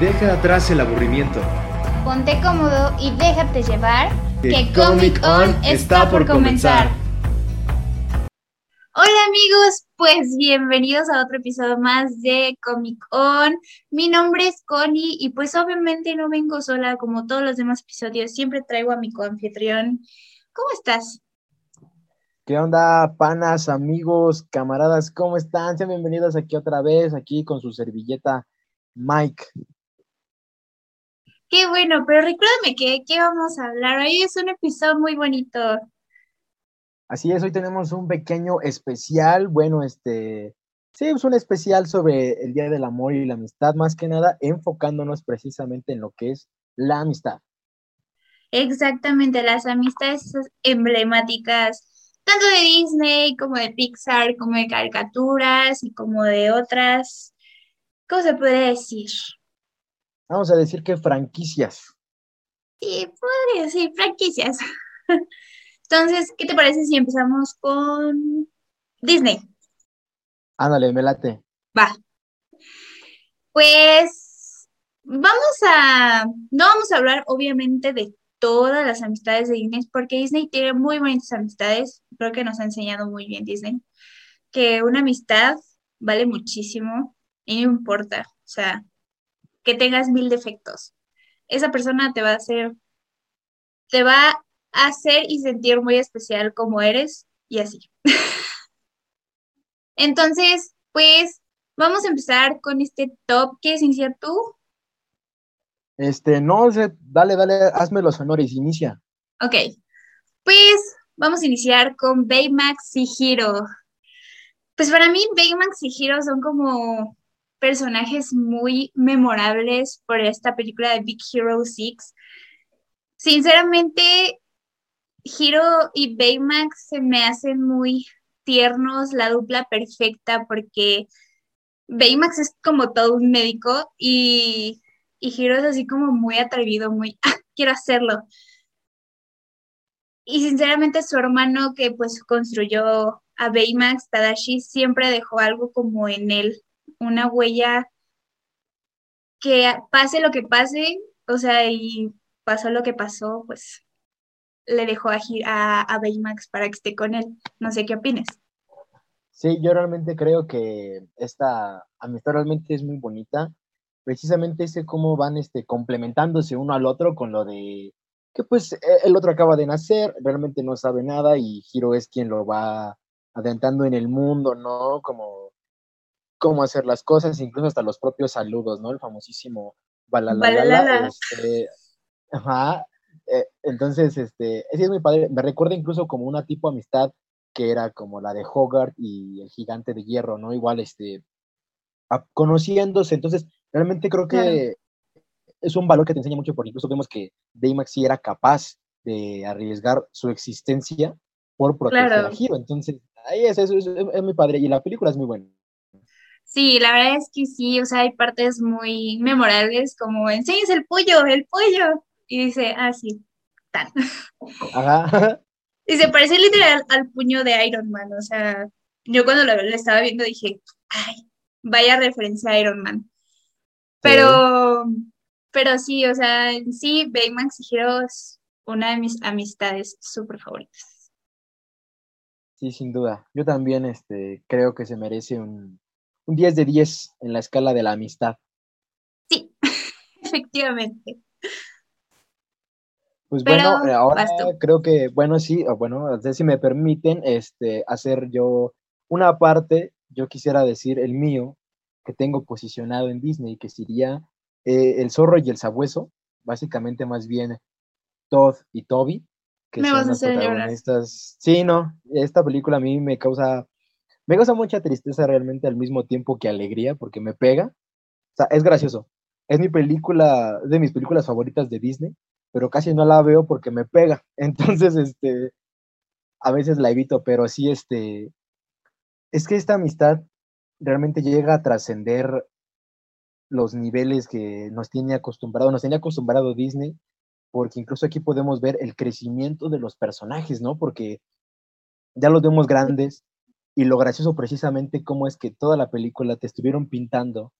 Deja atrás el aburrimiento. Ponte cómodo y déjate llevar. Que Comic On está por comenzar. Hola amigos, pues bienvenidos a otro episodio más de Comic On. Mi nombre es Connie y pues obviamente no vengo sola como todos los demás episodios, siempre traigo a mi coanfitrión. ¿Cómo estás? ¿Qué onda, panas, amigos, camaradas? ¿Cómo están? Sean bienvenidos aquí otra vez, aquí con su servilleta Mike. Qué bueno, pero recuérdame que qué vamos a hablar. Hoy es un episodio muy bonito. Así es, hoy tenemos un pequeño especial, bueno, este, sí, es un especial sobre el Día del Amor y la Amistad, más que nada enfocándonos precisamente en lo que es la amistad. Exactamente, las amistades emblemáticas, tanto de Disney como de Pixar, como de caricaturas y como de otras, ¿cómo se puede decir? Vamos a decir que franquicias. Sí, podría decir franquicias. Entonces, ¿qué te parece si empezamos con Disney? Ándale, me late. Va. Pues vamos a, no vamos a hablar obviamente de todas las amistades de Disney, porque Disney tiene muy bonitas amistades, creo que nos ha enseñado muy bien Disney, que una amistad vale muchísimo y no importa, o sea, que tengas mil defectos. Esa persona te va a hacer, te va a hacer y sentir muy especial como eres y así. Entonces, pues vamos a empezar con este top. ¿Quieres iniciar tú? Este, no dale, dale, hazme los honores, inicia. Ok, pues vamos a iniciar con Baymax y Hiro. Pues para mí Baymax y Hiro son como personajes muy memorables por esta película de Big Hero 6. Sinceramente, Hiro y Baymax se me hacen muy tiernos, la dupla perfecta, porque Baymax es como todo un médico y, y Hiro es así como muy atrevido, muy, ah, quiero hacerlo. Y sinceramente su hermano que pues construyó a Baymax, Tadashi, siempre dejó algo como en él, una huella que pase lo que pase, o sea, y pasó lo que pasó, pues le dejó a, a, a Baymax para que esté con él. No sé qué opines. Sí, yo realmente creo que esta amistad realmente es muy bonita. Precisamente ese cómo van este, complementándose uno al otro con lo de que pues e, el otro acaba de nacer, realmente no sabe nada y Hiro es quien lo va adentrando en el mundo, ¿no? Como cómo hacer las cosas, incluso hasta los propios saludos, ¿no? El famosísimo balalala. Este, ajá. Eh, entonces, este, ese es muy padre. Me recuerda incluso como una tipo de amistad que era como la de Hogarth y el gigante de hierro, ¿no? Igual, este, conociéndose. Entonces, realmente creo que es un valor que te enseña mucho, porque incluso vemos que Baymax sí era capaz de arriesgar su existencia por proteger a Hiro. Entonces, ahí es, es, es, es muy padre. Y la película es muy buena. Sí, la verdad es que sí, o sea, hay partes muy memorables como enseñes el pollo, el pollo. Y dice, ah, sí, tal. Ajá. Y se parece literal al puño de Iron Man, o sea, yo cuando lo, lo estaba viendo dije, ay, vaya referencia a Iron Man. Pero, sí. pero sí, o sea, en sí, Baymax y Hero es una de mis amistades súper favoritas. Sí, sin duda. Yo también este, creo que se merece un, un 10 de 10 en la escala de la amistad. Sí, efectivamente. Pues Pero, bueno, ahora creo que, bueno, sí, bueno, si me permiten este, hacer yo una parte, yo quisiera decir el mío, que tengo posicionado en Disney, que sería eh, El zorro y el sabueso, básicamente más bien Todd y Toby, que me son vas a hacer protagonistas. Sí, no, esta película a mí me causa me causa mucha tristeza realmente al mismo tiempo que alegría, porque me pega. O sea, es gracioso. Es mi película, de mis películas favoritas de Disney, pero casi no la veo porque me pega. Entonces, este, a veces la evito, pero sí, este, es que esta amistad realmente llega a trascender los niveles que nos tiene acostumbrado, nos tiene acostumbrado Disney, porque incluso aquí podemos ver el crecimiento de los personajes, ¿no? Porque ya los vemos grandes, y lo gracioso precisamente cómo es que toda la película te estuvieron pintando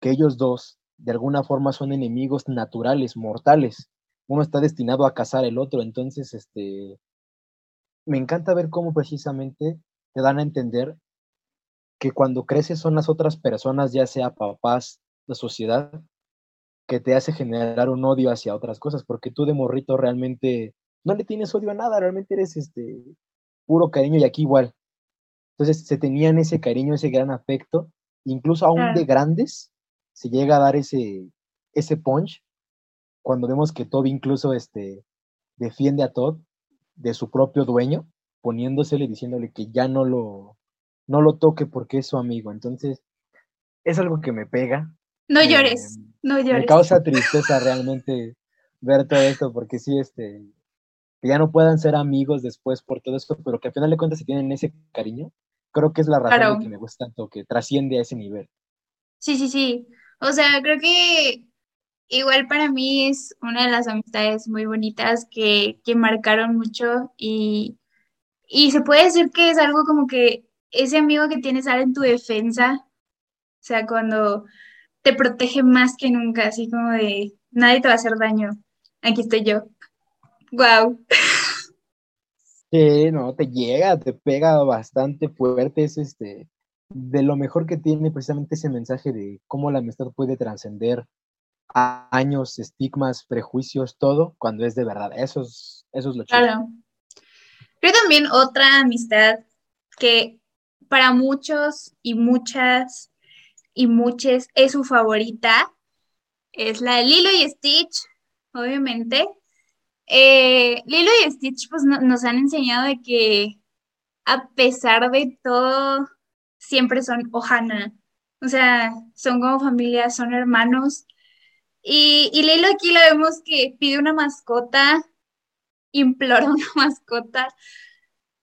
que ellos dos de alguna forma son enemigos naturales, mortales. Uno está destinado a cazar el otro, entonces, este, me encanta ver cómo precisamente te dan a entender que cuando creces son las otras personas, ya sea papás, la sociedad, que te hace generar un odio hacia otras cosas, porque tú de morrito realmente no le tienes odio a nada, realmente eres este puro cariño y aquí igual. Entonces se tenían ese cariño, ese gran afecto, incluso aún de grandes, se llega a dar ese, ese punch cuando vemos que Toby incluso este, defiende a Todd de su propio dueño, poniéndosele, diciéndole que ya no lo, no lo toque porque es su amigo. Entonces, es algo que me pega. No llores, no llores. Me causa tristeza realmente ver todo esto, porque sí, este, que ya no puedan ser amigos después por todo esto, pero que al final de cuentas se tienen ese cariño, creo que es la razón de que me gusta tanto, que trasciende a ese nivel. Sí, sí, sí. O sea, creo que igual para mí es una de las amistades muy bonitas que, que marcaron mucho y, y se puede decir que es algo como que ese amigo que tienes ahora en tu defensa, o sea, cuando te protege más que nunca, así como de nadie te va a hacer daño, aquí estoy yo. Wow. Sí, no, te llega, te pega bastante fuerte, es este, de lo mejor que tiene precisamente ese mensaje de cómo la amistad puede trascender años, estigmas, prejuicios, todo, cuando es de verdad. Eso es, eso es lo chido. Claro. Creo también otra amistad que para muchos y muchas y muchas es su favorita, es la de Lilo y Stitch, obviamente. Eh, Lilo y Stitch pues nos han enseñado de que a pesar de todo siempre son Ohana. O sea, son como familia, son hermanos. Y, Lilo aquí la vemos que pide una mascota, implora una mascota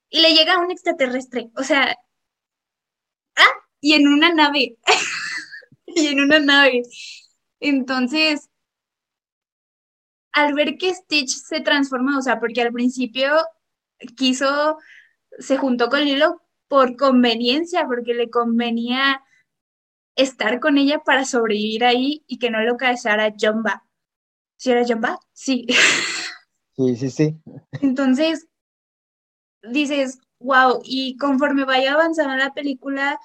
y le llega un extraterrestre. O sea, ah, y en una nave. y en una nave. Entonces, al ver que Stitch se transforma, o sea, porque al principio quiso, se juntó con Lilo por conveniencia, porque le convenía estar con ella para sobrevivir ahí y que no lo casara Jumba. ¿Sí era Jumba? Sí. Sí, sí, sí. Entonces, dices, wow, y conforme vaya avanzando la película,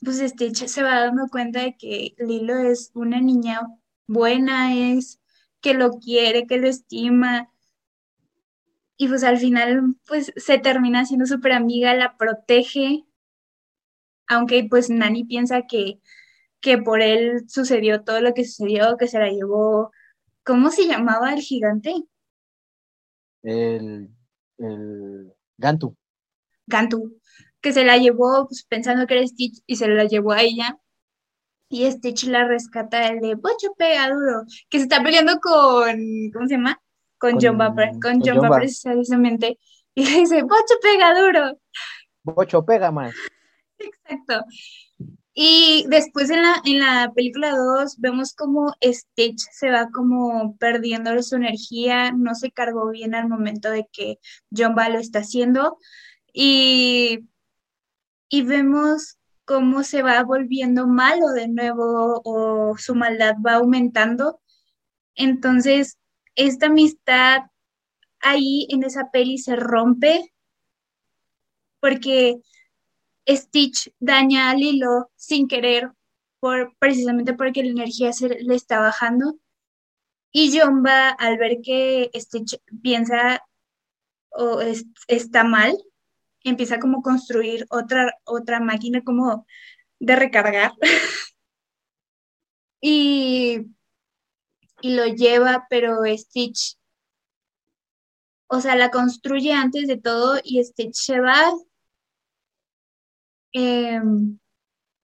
pues Stitch se va dando cuenta de que Lilo es una niña buena, es que lo quiere, que lo estima, y pues al final pues se termina siendo súper amiga, la protege, aunque pues Nani piensa que, que por él sucedió todo lo que sucedió, que se la llevó, ¿cómo se llamaba el gigante? El, el Gantu. Gantu, que se la llevó pues, pensando que era Stitch y se la llevó a ella. Y Stitch la rescata el de Bocho pega duro, que se está peleando con, ¿cómo se llama? con, John Bapper, con, John, precisamente, y le dice, Bocho pega duro. Bocho pega más. Exacto. Y después en la, en la película 2 vemos como Stitch se va como perdiendo su energía, no se cargó bien al momento de que John Ba lo está haciendo. Y, y vemos cómo se va volviendo malo de nuevo o su maldad va aumentando. Entonces, esta amistad ahí en esa peli se rompe porque Stitch daña a Lilo sin querer, por, precisamente porque la energía se le está bajando. Y Jumba, al ver que Stitch piensa o está mal, empieza como a construir otra, otra máquina como de recargar. y y lo lleva, pero Stitch, o sea, la construye antes de todo y Stitch se va. Em,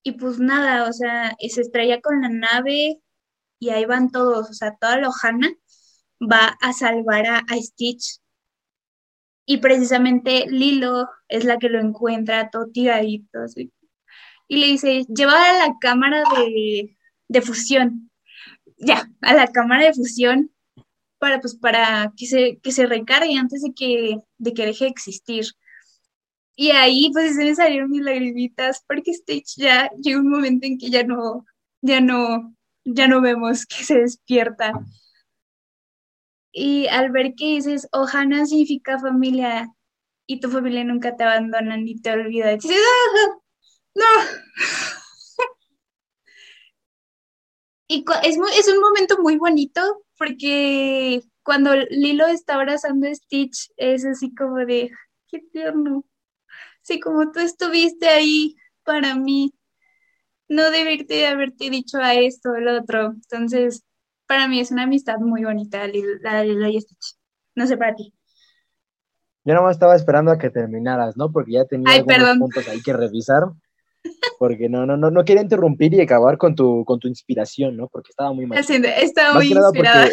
y pues nada, o sea, se estrella con la nave y ahí van todos, o sea, toda Lohana va a salvar a, Stitch. Y precisamente Lilo es la que lo encuentra todo tiradito. Y le dice, lleva a la cámara de, de fusión ya, a la cámara de fusión para, pues, para que se, que se recargue antes de que, de que deje de existir. Y ahí pues se me salieron mis lagrimitas porque Stage ya llega un momento en que ya no, ya no, ya no vemos que se despierta. Y al ver que dices, Ohana significa familia y tu familia nunca te abandona ni te olvida, dices, ¡Ah, no. Y es, muy, es un momento muy bonito porque cuando Lilo está abrazando a Stitch es así como de, qué tierno. Sí, como tú estuviste ahí para mí, no deberte haberte dicho a esto o lo otro. Entonces, para mí es una amistad muy bonita, la de Lilo y Stitch. No sé para ti. Yo nomás estaba esperando a que terminaras, ¿no? Porque ya tenía algunos puntos ahí que revisar. Porque no, no, no, no quería interrumpir y acabar con tu, con tu inspiración, ¿no? Porque estaba muy mal. estaba muy inspirada.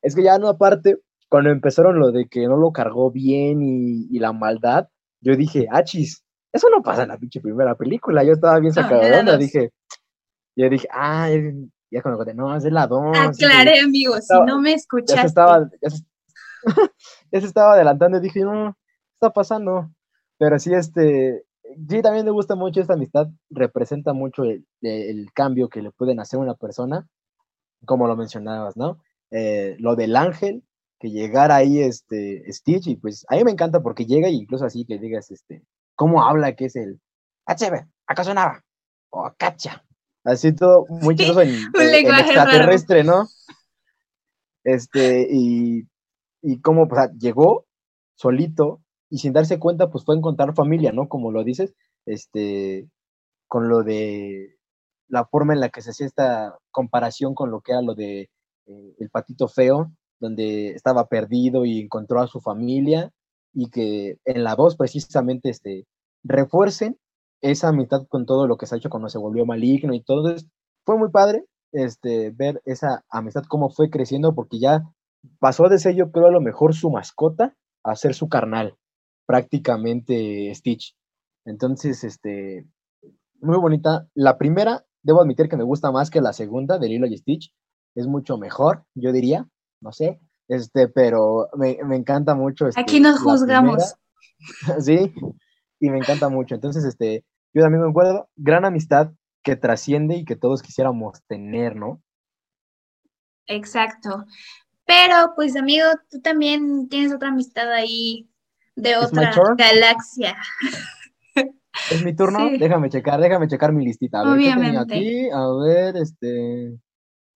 Es que ya no, aparte, cuando empezaron lo de que no lo cargó bien y, y la maldad, yo dije, achis, eso no pasa en la pinche primera película. Yo estaba bien sacado de onda, dije, yo dije, ah, ya cuando no, es la 2. Aclaré, amigos, si no me escuchaste. Ya se estaba, ya se, estaba adelantando y dije, no, está pasando? Pero sí, este, sí, también me gusta mucho esta amistad, representa mucho el, el cambio que le pueden hacer a una persona, como lo mencionabas, ¿no? Eh, lo del ángel, que llegara ahí este Stitch, y pues a mí me encanta porque llega y incluso así que digas, este, cómo habla, que es el HB, acaso nada, o cacha, así todo muy chistoso en, extraterrestre, ¿no? Este, y, y cómo, pues, llegó solito y sin darse cuenta, pues fue a encontrar familia, ¿no? Como lo dices, este, con lo de la forma en la que se hacía esta comparación con lo que era lo de eh, el patito feo, donde estaba perdido y encontró a su familia, y que en la 2 precisamente este, refuercen esa amistad con todo lo que se ha hecho cuando se volvió maligno y todo. Entonces, fue muy padre este, ver esa amistad cómo fue creciendo, porque ya pasó de ser, yo creo, a lo mejor su mascota a ser su carnal, prácticamente Stitch. Entonces, este, muy bonita. La primera, debo admitir que me gusta más que la segunda de Lilo y Stitch, es mucho mejor, yo diría, no sé, este, pero me, encanta mucho. Este, Aquí nos juzgamos. sí, y me encanta mucho. Entonces, este, yo también me acuerdo, gran amistad que trasciende y que todos quisiéramos tener, ¿no? Exacto. Pero, pues, amigo, tú también tienes otra amistad ahí de otra galaxia. ¿Es mi turno? Déjame checar, déjame checar mi listita. A ver, Obviamente. aquí? A ver, este.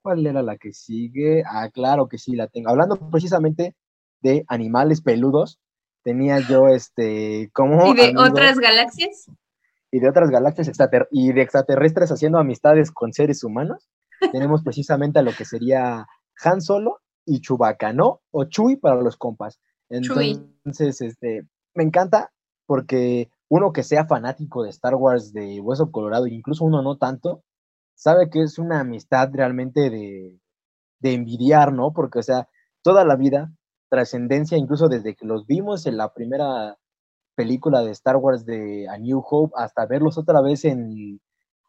¿Cuál era la que sigue? Ah, claro que sí, la tengo. Hablando precisamente de animales peludos, tenía yo este como. ¿Y de otras galaxias? Y de otras galaxias y de extraterrestres haciendo amistades con seres humanos. tenemos precisamente a lo que sería Han Solo y Chewbacca, ¿no? O Chuy para los compas. Entonces, este, me encanta porque uno que sea fanático de Star Wars de Hueso Colorado, incluso uno no tanto, sabe que es una amistad realmente de, de envidiar, ¿no? Porque, o sea, toda la vida, trascendencia, incluso desde que los vimos en la primera película de Star Wars de A New Hope, hasta verlos otra vez en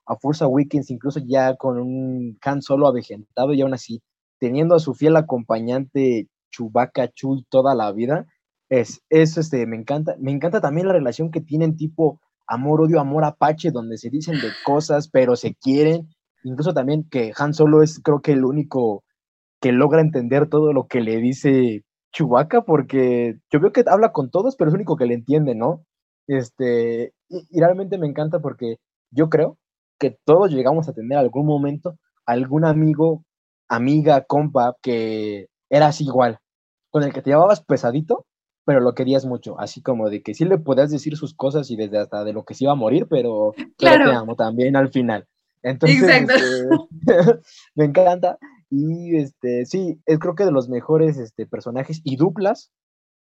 A Force Awakens, incluso ya con un Han solo avejentado y aún así, teniendo a su fiel acompañante Chewbacca Chuy toda la vida, es, eso este, me encanta. Me encanta también la relación que tienen tipo amor, odio, amor apache, donde se dicen de cosas, pero se quieren incluso también que Han Solo es creo que el único que logra entender todo lo que le dice Chewbacca, porque yo veo que habla con todos, pero es el único que le entiende, ¿no? Este, y, realmente me encanta porque yo creo que todos llegamos a tener algún momento algún amigo, amiga, compa, que eras igual, con el que te llevabas pesadito, pero lo querías mucho, así como de que sí le podías decir sus cosas y desde hasta de lo que se iba a morir, pero, claro. te amo también al final. Entonces, este, me encanta. Y este, sí, es creo que de los mejores este, personajes y duplas,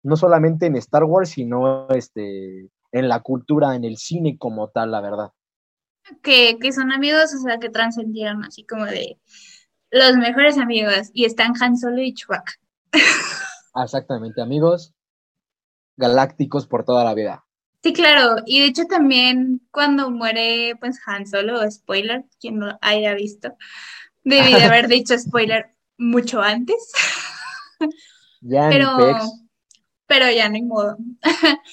no solamente en Star Wars, sino este, en la cultura, en el cine como tal, la verdad. Que, que son amigos, o sea, que trascendieron así como de los mejores amigos y están Han Solo y Chewbacca. Exactamente, amigos galácticos por toda la vida. Sí, claro, y de hecho también cuando muere pues Han Solo, spoiler, quien no haya visto, debí de haber dicho spoiler mucho antes. Ya pero, pero ya no hay modo.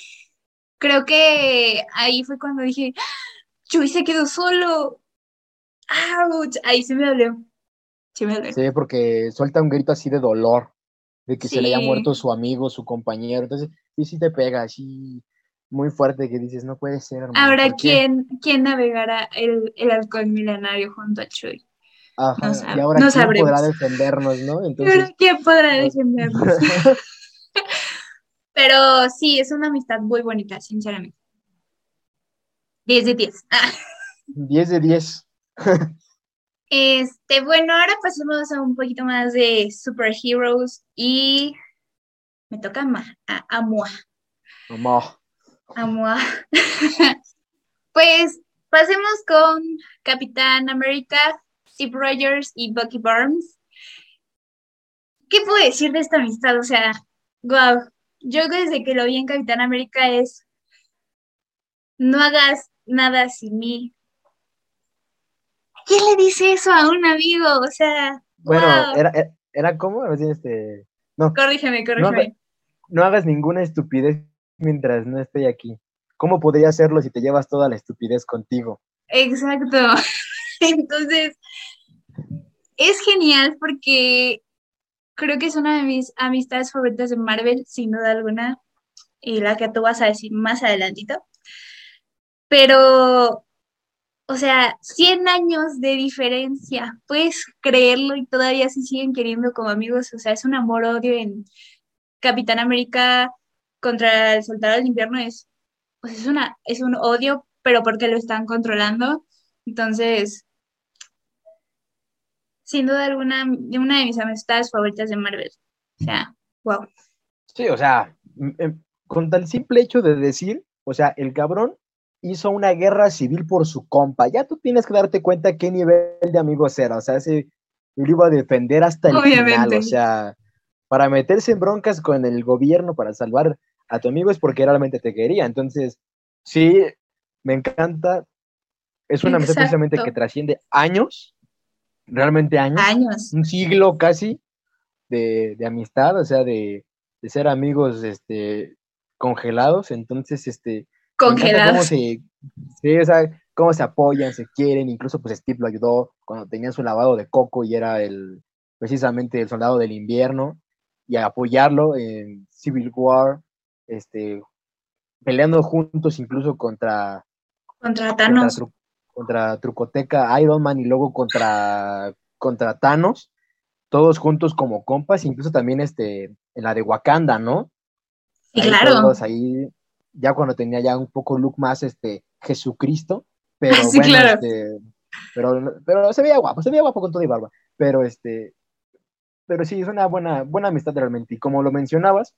Creo que ahí fue cuando dije, Chuy se quedó solo. ¡Auch! Ahí se me dolió. Sí, me dolió. Sí, porque suelta un grito así de dolor, de que se le haya muerto su amigo, su compañero. Entonces, sí, sí te pega, así muy fuerte que dices, no puede ser, hermano. Ahora, ¿por qué?". ¿quién, quién navegará el, el halcón milenario junto a Chuy? Ajá, No y ahora no quién sabremos. podrá defendernos, ¿no? Entonces, ¿quién podrá pues- defendernos? Pero sí, es una amistad muy bonita, sinceramente. 10 de 10. Ah. 10 de 10. Este, bueno, ahora pasemos a un poquito más de superheroes y me toca Ma- a, a Moa. Mamá. a Moa. Pues pasemos con Capitán América, Steve Rogers y Bucky Barnes. ¿Qué puedo decir de esta amistad? O sea, wow, yo desde que lo vi en Capitán América es no hagas nada sin mí. ¿Quién le dice eso a un amigo? O sea, Bueno, wow. era, era, era como, este, no, Corrígeme, corrígeme. no hagas ninguna estupidez mientras no estoy aquí. ¿Cómo podría hacerlo si te llevas toda la estupidez contigo? Exacto. Entonces, es genial porque creo que es una de mis amistades favoritas de Marvel, sin duda alguna, y la que tú vas a decir más adelantito. Pero, o sea, 100 años de diferencia, puedes creerlo y todavía se siguen queriendo como amigos. O sea, es un amor-odio en Capitán América contra el Soldado del Invierno, es, pues es una, es un odio, pero porque lo están controlando. Entonces, sin duda alguna, de una de mis amistades favoritas de Marvel. O sea, wow. Sí, o sea, em, con tal simple hecho de decir, o sea, el cabrón hizo una guerra civil por su compa. Ya tú tienes que darte cuenta qué nivel de amigos era. O sea, ese lo iba a defender hasta el final. O sea, para meterse en broncas con el gobierno para salvar a tu amigo es porque realmente te quería. Entonces, sí, me encanta. Es una amistad precisamente que trasciende años, realmente años Años. un siglo casi de, de amistad, o sea, de, de ser amigos este, congelados. Entonces, este, encanta cómo Congelados. se, sí, o sea, cómo se apoyan, se quieren. Incluso, pues Steve lo ayudó cuando tenía su lavado de coco y era el precisamente el soldado del invierno y a apoyarlo en Civil War, este, peleando juntos incluso contra Contra contra, Thanos. Tru- contra Trucoteca, Iron Man y luego contra, contra Thanos, todos juntos como compas, incluso también este, en la de Wakanda, ¿no? Sí, Ahí claro. todos ahí, ya cuando tenía ya un poco look más este Jesucristo, pero Sí, bueno, claro. este, pero, pero se veía guapo, se veía guapo con todo y barba, pero este, pero sí, es una buena, buena amistad realmente, y como lo mencionabas,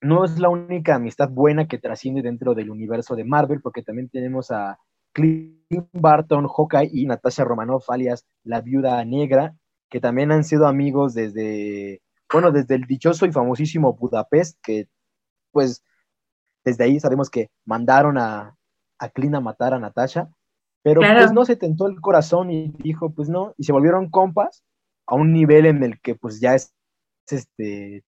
no es la única amistad buena que trasciende dentro del universo de Marvel, porque también tenemos a Clint Barton, Hawkeye y Natasha Romanoff, alias la Viuda Negra, que también han sido amigos desde, bueno, desde el dichoso y famosísimo Budapest, que pues desde ahí sabemos que mandaron a, a Clint a matar a Natasha, pero Claro. pues no se tentó el corazón y dijo, pues no, y se volvieron compas a un nivel en el que pues ya es este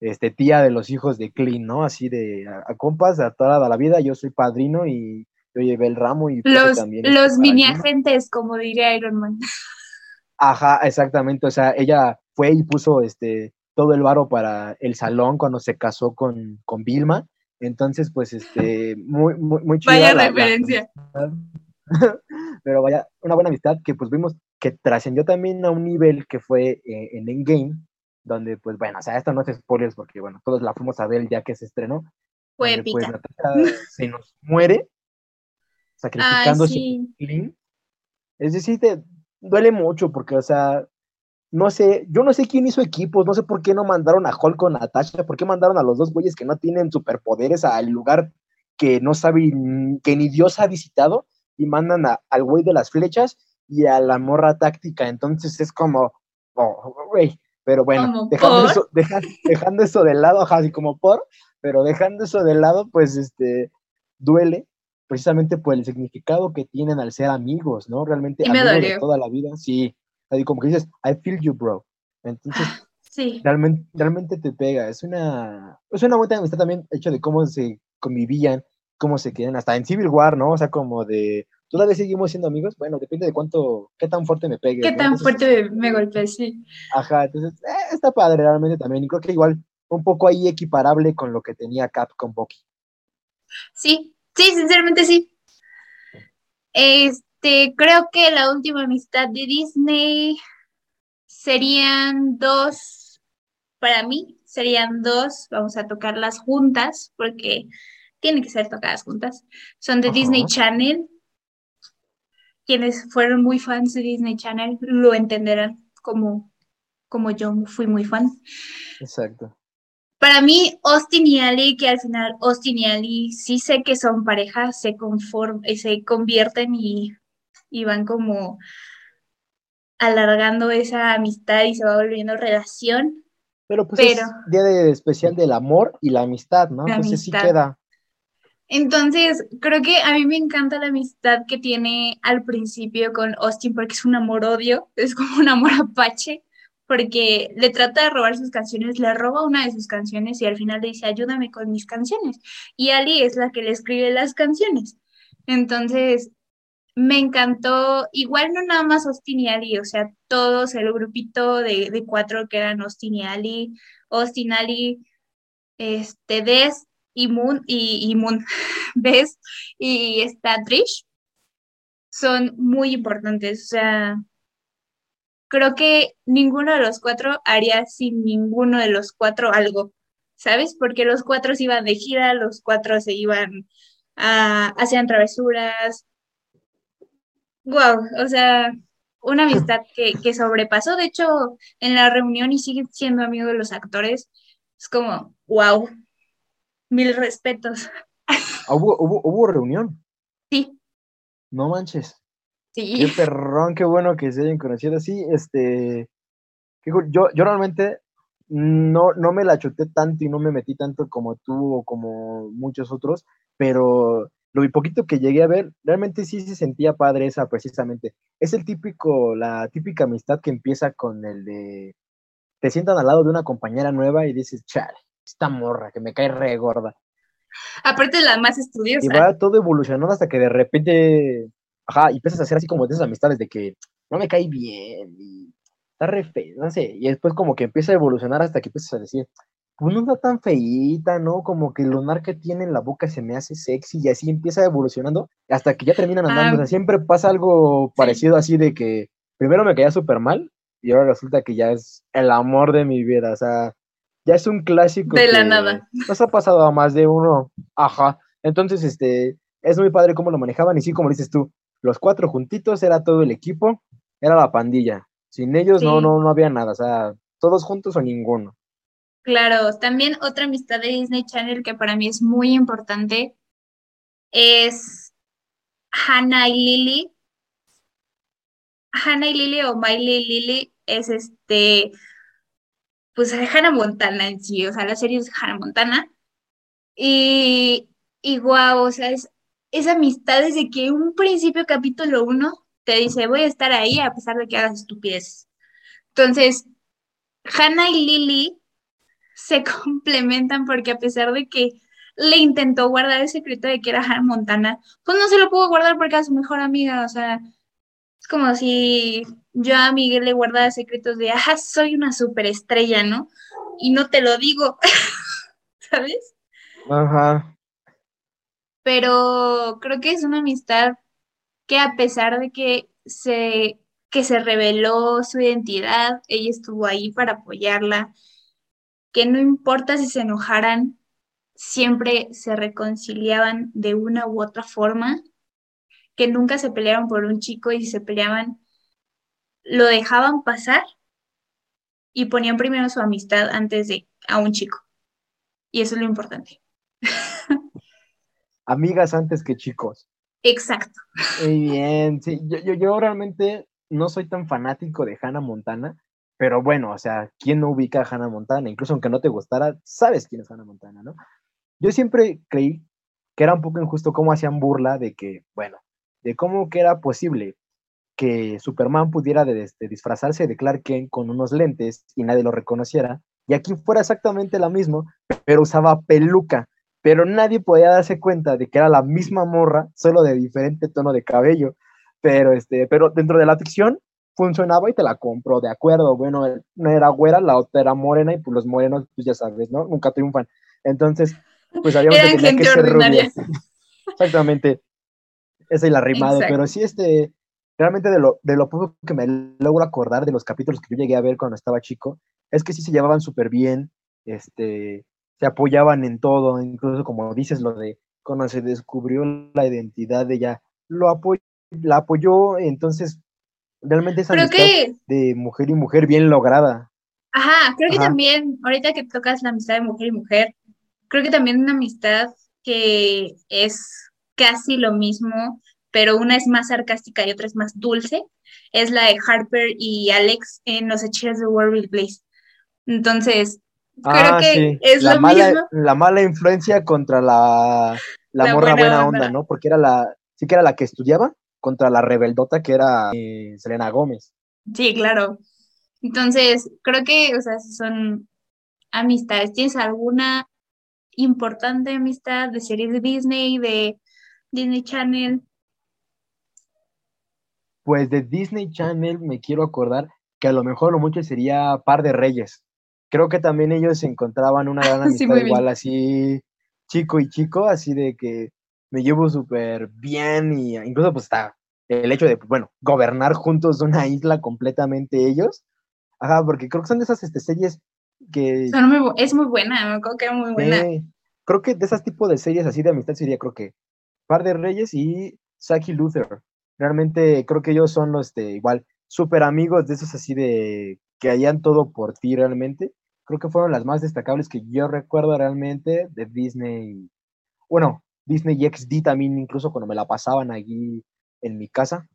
este, tía de los hijos de Clint, ¿no? Así de a, a compas, a toda la vida, yo soy padrino y yo llevé el ramo y pues, Los, también los para mini agentes, como diría Iron Man. Ajá, exactamente, o sea, ella fue y puso este todo el varo para el salón cuando se casó con, con Vilma, entonces pues este, muy, muy, muy chida Vaya la- referencia. pero vaya, una buena amistad que pues vimos que trascendió también a un nivel que fue eh, en Endgame, donde pues bueno, o sea, esto no es spoilers porque bueno, todos la fuimos a ver ya que se estrenó, Fue donde, pues épica. Natasha se nos muere Ay, sacrificándose sí. Clint. Es decir, te duele mucho porque, o sea, no sé, yo no sé quién hizo equipos, no sé por qué no mandaron a Hulk con Natasha, por qué mandaron a los dos güeyes que no tienen superpoderes al lugar que no saben, que ni Dios ha visitado, y mandan a- al güey de las flechas y a la morra táctica. Entonces es como, oh, güey, pero bueno, ¿Como dejando eso, deja- dejando eso de lado, así como por, pero dejando eso de lado, pues este, duele precisamente por el significado que tienen al ser amigos, ¿no? Realmente Y me amigos de toda la vida, sí. Así como que dices, I feel you, bro. Entonces, Sí. realmente, realmente te pega. Es una, es una buena amistad también, hecho de cómo se convivían, cómo se quedan, hasta en Civil War, ¿no? O sea, como de, ¿Todavía seguimos siendo amigos? Bueno, depende de cuánto, qué tan fuerte me pegue. Qué tan fuerte me, golpee, sí. Ajá, entonces, eh, está padre realmente también. Y creo que igual un poco ahí equiparable con lo que tenía Cap con Bucky. Sí, sí, sinceramente sí. Este, creo que la última amistad de Disney serían dos, para mí, serían dos, vamos a tocarlas juntas, porque tienen que ser tocadas juntas. Son de Disney Channel. Quienes fueron muy fans de Disney Channel lo entenderán como, como yo fui muy fan. Exacto. Para mí, Austin y Ali, que al final Austin y Ali sí sé que son pareja, se, se convierten y, y van como alargando esa amistad y se va volviendo relación. Pero pues es día de especial del amor y la amistad, ¿no? Entonces sí queda. Entonces, creo que a mí me encanta la amistad que tiene al principio con Austin porque es un amor-odio, es como un amor apache, porque le trata de robar sus canciones, le roba una de sus canciones y al final le dice, ayúdame con mis canciones. Y Ali es la que le escribe las canciones. Entonces, me encantó, igual no nada más Austin y Ali, o sea, todos, el grupito de, de cuatro que eran Austin y Ali, Austin, Ali, este, Des y Moon, y, y Moon, Des y está Trish, son muy importantes, o sea, creo que ninguno de los cuatro haría sin ninguno de los cuatro algo, ¿sabes? Porque los cuatro se iban de gira, los cuatro se iban a, hacían travesuras, wow, o sea, una amistad que, que, sobrepasó, de hecho, en la reunión y sigue siendo amigo de los actores, es como, wow, mil respetos. Ah, ¿Hubo, hubo, reunión? Sí. No manches. Sí. Qué perrón, qué bueno que se hayan conocido así. Este, yo, yo realmente no, no me la chuté tanto y no me metí tanto como tú o como muchos otros, pero lo poquito que llegué a ver, realmente sí se sentía padre esa precisamente. Es el típico, la típica amistad que empieza con el de, te sientan al lado de una compañera nueva y dices, chale, esta morra que me cae re gorda. Aparte la más estudiosa. Y va todo evolucionando hasta que de repente, ajá, y empiezas a hacer así como de esas amistades de que no me cae bien y está re feo, no sé, y después como que empieza a evolucionar hasta que empiezas a decir, pues no está tan feíta, ¿no? Como que el lunar que tiene en la boca se me hace sexy y así empieza evolucionando hasta que ya terminan andando. o sea, ah. siempre pasa algo parecido así de que primero me caía súper mal y ahora resulta que ya es el amor de mi vida. O sea, ya es un clásico. De la nada. Nos ha pasado a más de uno. Ajá. Entonces, este, es muy padre cómo lo manejaban y sí, como dices tú, los cuatro juntitos era todo el equipo, era la pandilla. Sin ellos no, no, no había nada. O sea, todos juntos o ninguno. Claro, también otra amistad de Disney Channel que para mí es muy importante es Hannah y Lily. Hannah y Lily o Miley y Lily es este, pues Hannah Montana en sí, o sea, la serie es Hannah Montana. Y, y wow, o sea, es, esa amistad desde que un principio capítulo uno te dice, voy a estar ahí a pesar de que hagas estupideces. Entonces, Hannah y Lily se complementan porque a pesar de que le intentó guardar el secreto de que era Hannah Montana, pues no se lo pudo guardar porque era su mejor amiga, o sea, es como si yo a Miguel le guardara secretos de, ajá, soy una superestrella, ¿no? Y no te lo digo, ¿sabes? Ajá. Pero creo que es una amistad que a pesar de que se, que se reveló su identidad, ella estuvo ahí para apoyarla, que no importa si se enojaran, siempre se reconciliaban de una u otra forma, que nunca se pelearon por un chico y si se peleaban, lo dejaban pasar y ponían primero su amistad antes de a un chico. Y eso es lo importante. Amigas antes que chicos. Exacto. Muy bien, sí, yo, yo, yo realmente no soy tan fanático de Hannah Montana, pero bueno, o sea, ¿quién no ubica a Hannah Montana? Incluso aunque no te gustara, sabes quién es Hannah Montana, ¿no? Yo siempre creí que era un poco injusto cómo hacían burla de que, bueno, de cómo que era posible que Superman pudiera este, disfrazarse de Clark Kent con unos lentes y nadie lo reconociera, y aquí fuera exactamente lo mismo, pero usaba peluca. Pero nadie podía darse cuenta de que era la misma morra, solo de diferente tono de cabello. Pero, este, pero dentro de la ficción funcionaba y te la compro, de acuerdo. Bueno, una era güera, la otra era morena y pues los morenos, pues ya sabes, ¿no? Nunca triunfan. Entonces, pues habíamos Eran que tenía que gente ser ordinaria. rubias. Exactamente. Esa es la rimado, Exacto. pero sí, este, realmente de lo, de lo poco que me logro acordar de los capítulos que yo llegué a ver cuando estaba chico, es que sí se llevaban súper bien, este, se apoyaban en todo, incluso como dices, lo de cuando se descubrió la identidad de ella, lo apoyó, la apoyó, entonces, realmente esa Creo amistad que, de mujer y mujer bien lograda. ajá, creo que también, ahorita que tocas la amistad de mujer y mujer, creo que también una amistad que es casi lo mismo, pero una es más sarcástica y otra es más dulce, es la de Harper y Alex en Los Hechiceros de Warwick Place. Entonces, creo Ah, que sí, es la lo mala, mismo. la mala influencia contra la, la La morra buena buena onda. onda, ¿no? Porque era la, sí que era la que estudiaba contra la rebeldota que era eh, Selena Gómez. Sí, claro. Entonces, creo que, o sea, son amistades. ¿Tienes alguna importante amistad de series de Disney, de Disney Channel? Pues de Disney Channel me quiero acordar que a lo mejor lo mucho sería Par de Reyes. Creo que también ellos encontraban una gran Sí, amistad bien. igual así chico y chico, así de que me llevo súper bien y incluso pues está el hecho de, bueno, gobernar juntos una isla completamente ellos. Ajá, porque creo que son de esas este, series que Son muy es muy buena, me acuerdo que era muy buena. eh, creo que de esas tipos de series así de amistad sería creo que Par de Reyes y Saki Luther. Realmente creo que ellos son los este, igual súper amigos de esos así de que harían todo por ti realmente. Creo que fueron las más destacables que yo recuerdo realmente de Disney. Bueno, Disney XD también, incluso cuando me la pasaban allí en mi casa,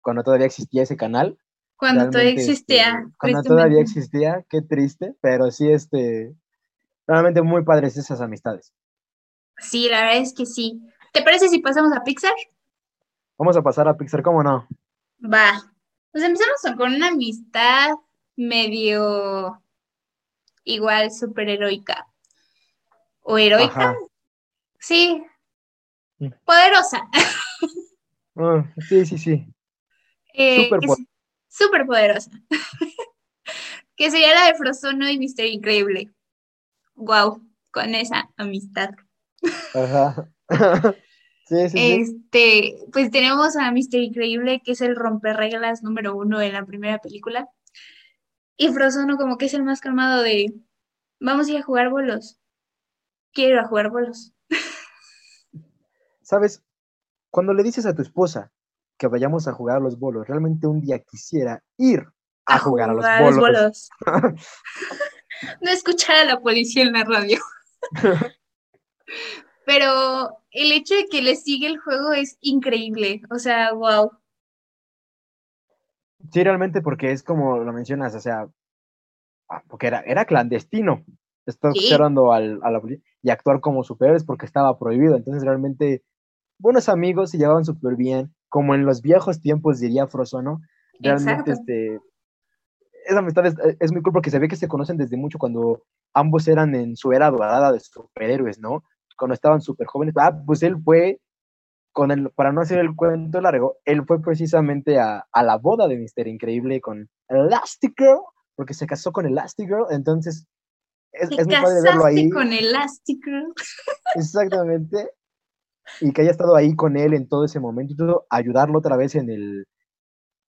cuando todavía existía ese canal. Cuando todavía realmente, existía, este, cuando todavía existía, qué triste, pero sí, este, realmente muy padres esas amistades. Sí, la verdad es que sí. ¿Te parece si pasamos a Pixar? Vamos a pasar a Pixar, ¿cómo no? Va. Pues empezamos con una amistad medio igual superheroica. ¿O heroica? Ajá. Sí. Mm. Poderosa. Ah, sí, sí, sí. Eh, súper poderosa. que sería la de Frozono y Mister Increíble. Wow, con esa amistad. Ajá. sí, sí, sí. Este, pues tenemos a Mister Increíble, que es el romperreglas número uno en la primera película. Y Frozono como que es el más calmado de, vamos a ir a jugar bolos. Quiero ir a jugar bolos. ¿Sabes? Cuando le dices a tu esposa que vayamos a jugar a los bolos, realmente un día quisiera ir a, jugar, a los bolos. no escuchar a la policía en la radio. Pero el hecho de que le sigue el juego es increíble. O sea, wow. Sí, realmente, porque es como lo mencionas, o sea, ah, porque era, era clandestino estar Sí. esperando al, a la policía y actuar como superhéroes porque estaba prohibido. Entonces, realmente, buenos amigos se llevaban súper bien, como en los viejos tiempos, diría Frozono. Realmente, Exacto. este, esa amistad es, es muy cool porque se ve que se conocen desde mucho cuando ambos eran en su era dorada de superhéroes, ¿no? Cuando estaban súper jóvenes. Ah, pues él fue, con el, para no hacer el cuento largo, él fue precisamente a, a la boda de Mister Increíble con Elastigirl, porque se casó con Elastigirl, entonces es, es muy padre verlo ahí. con Elastigirl. Exactamente. Y que haya estado ahí con él en todo ese momento y todo, ayudarlo otra vez en el,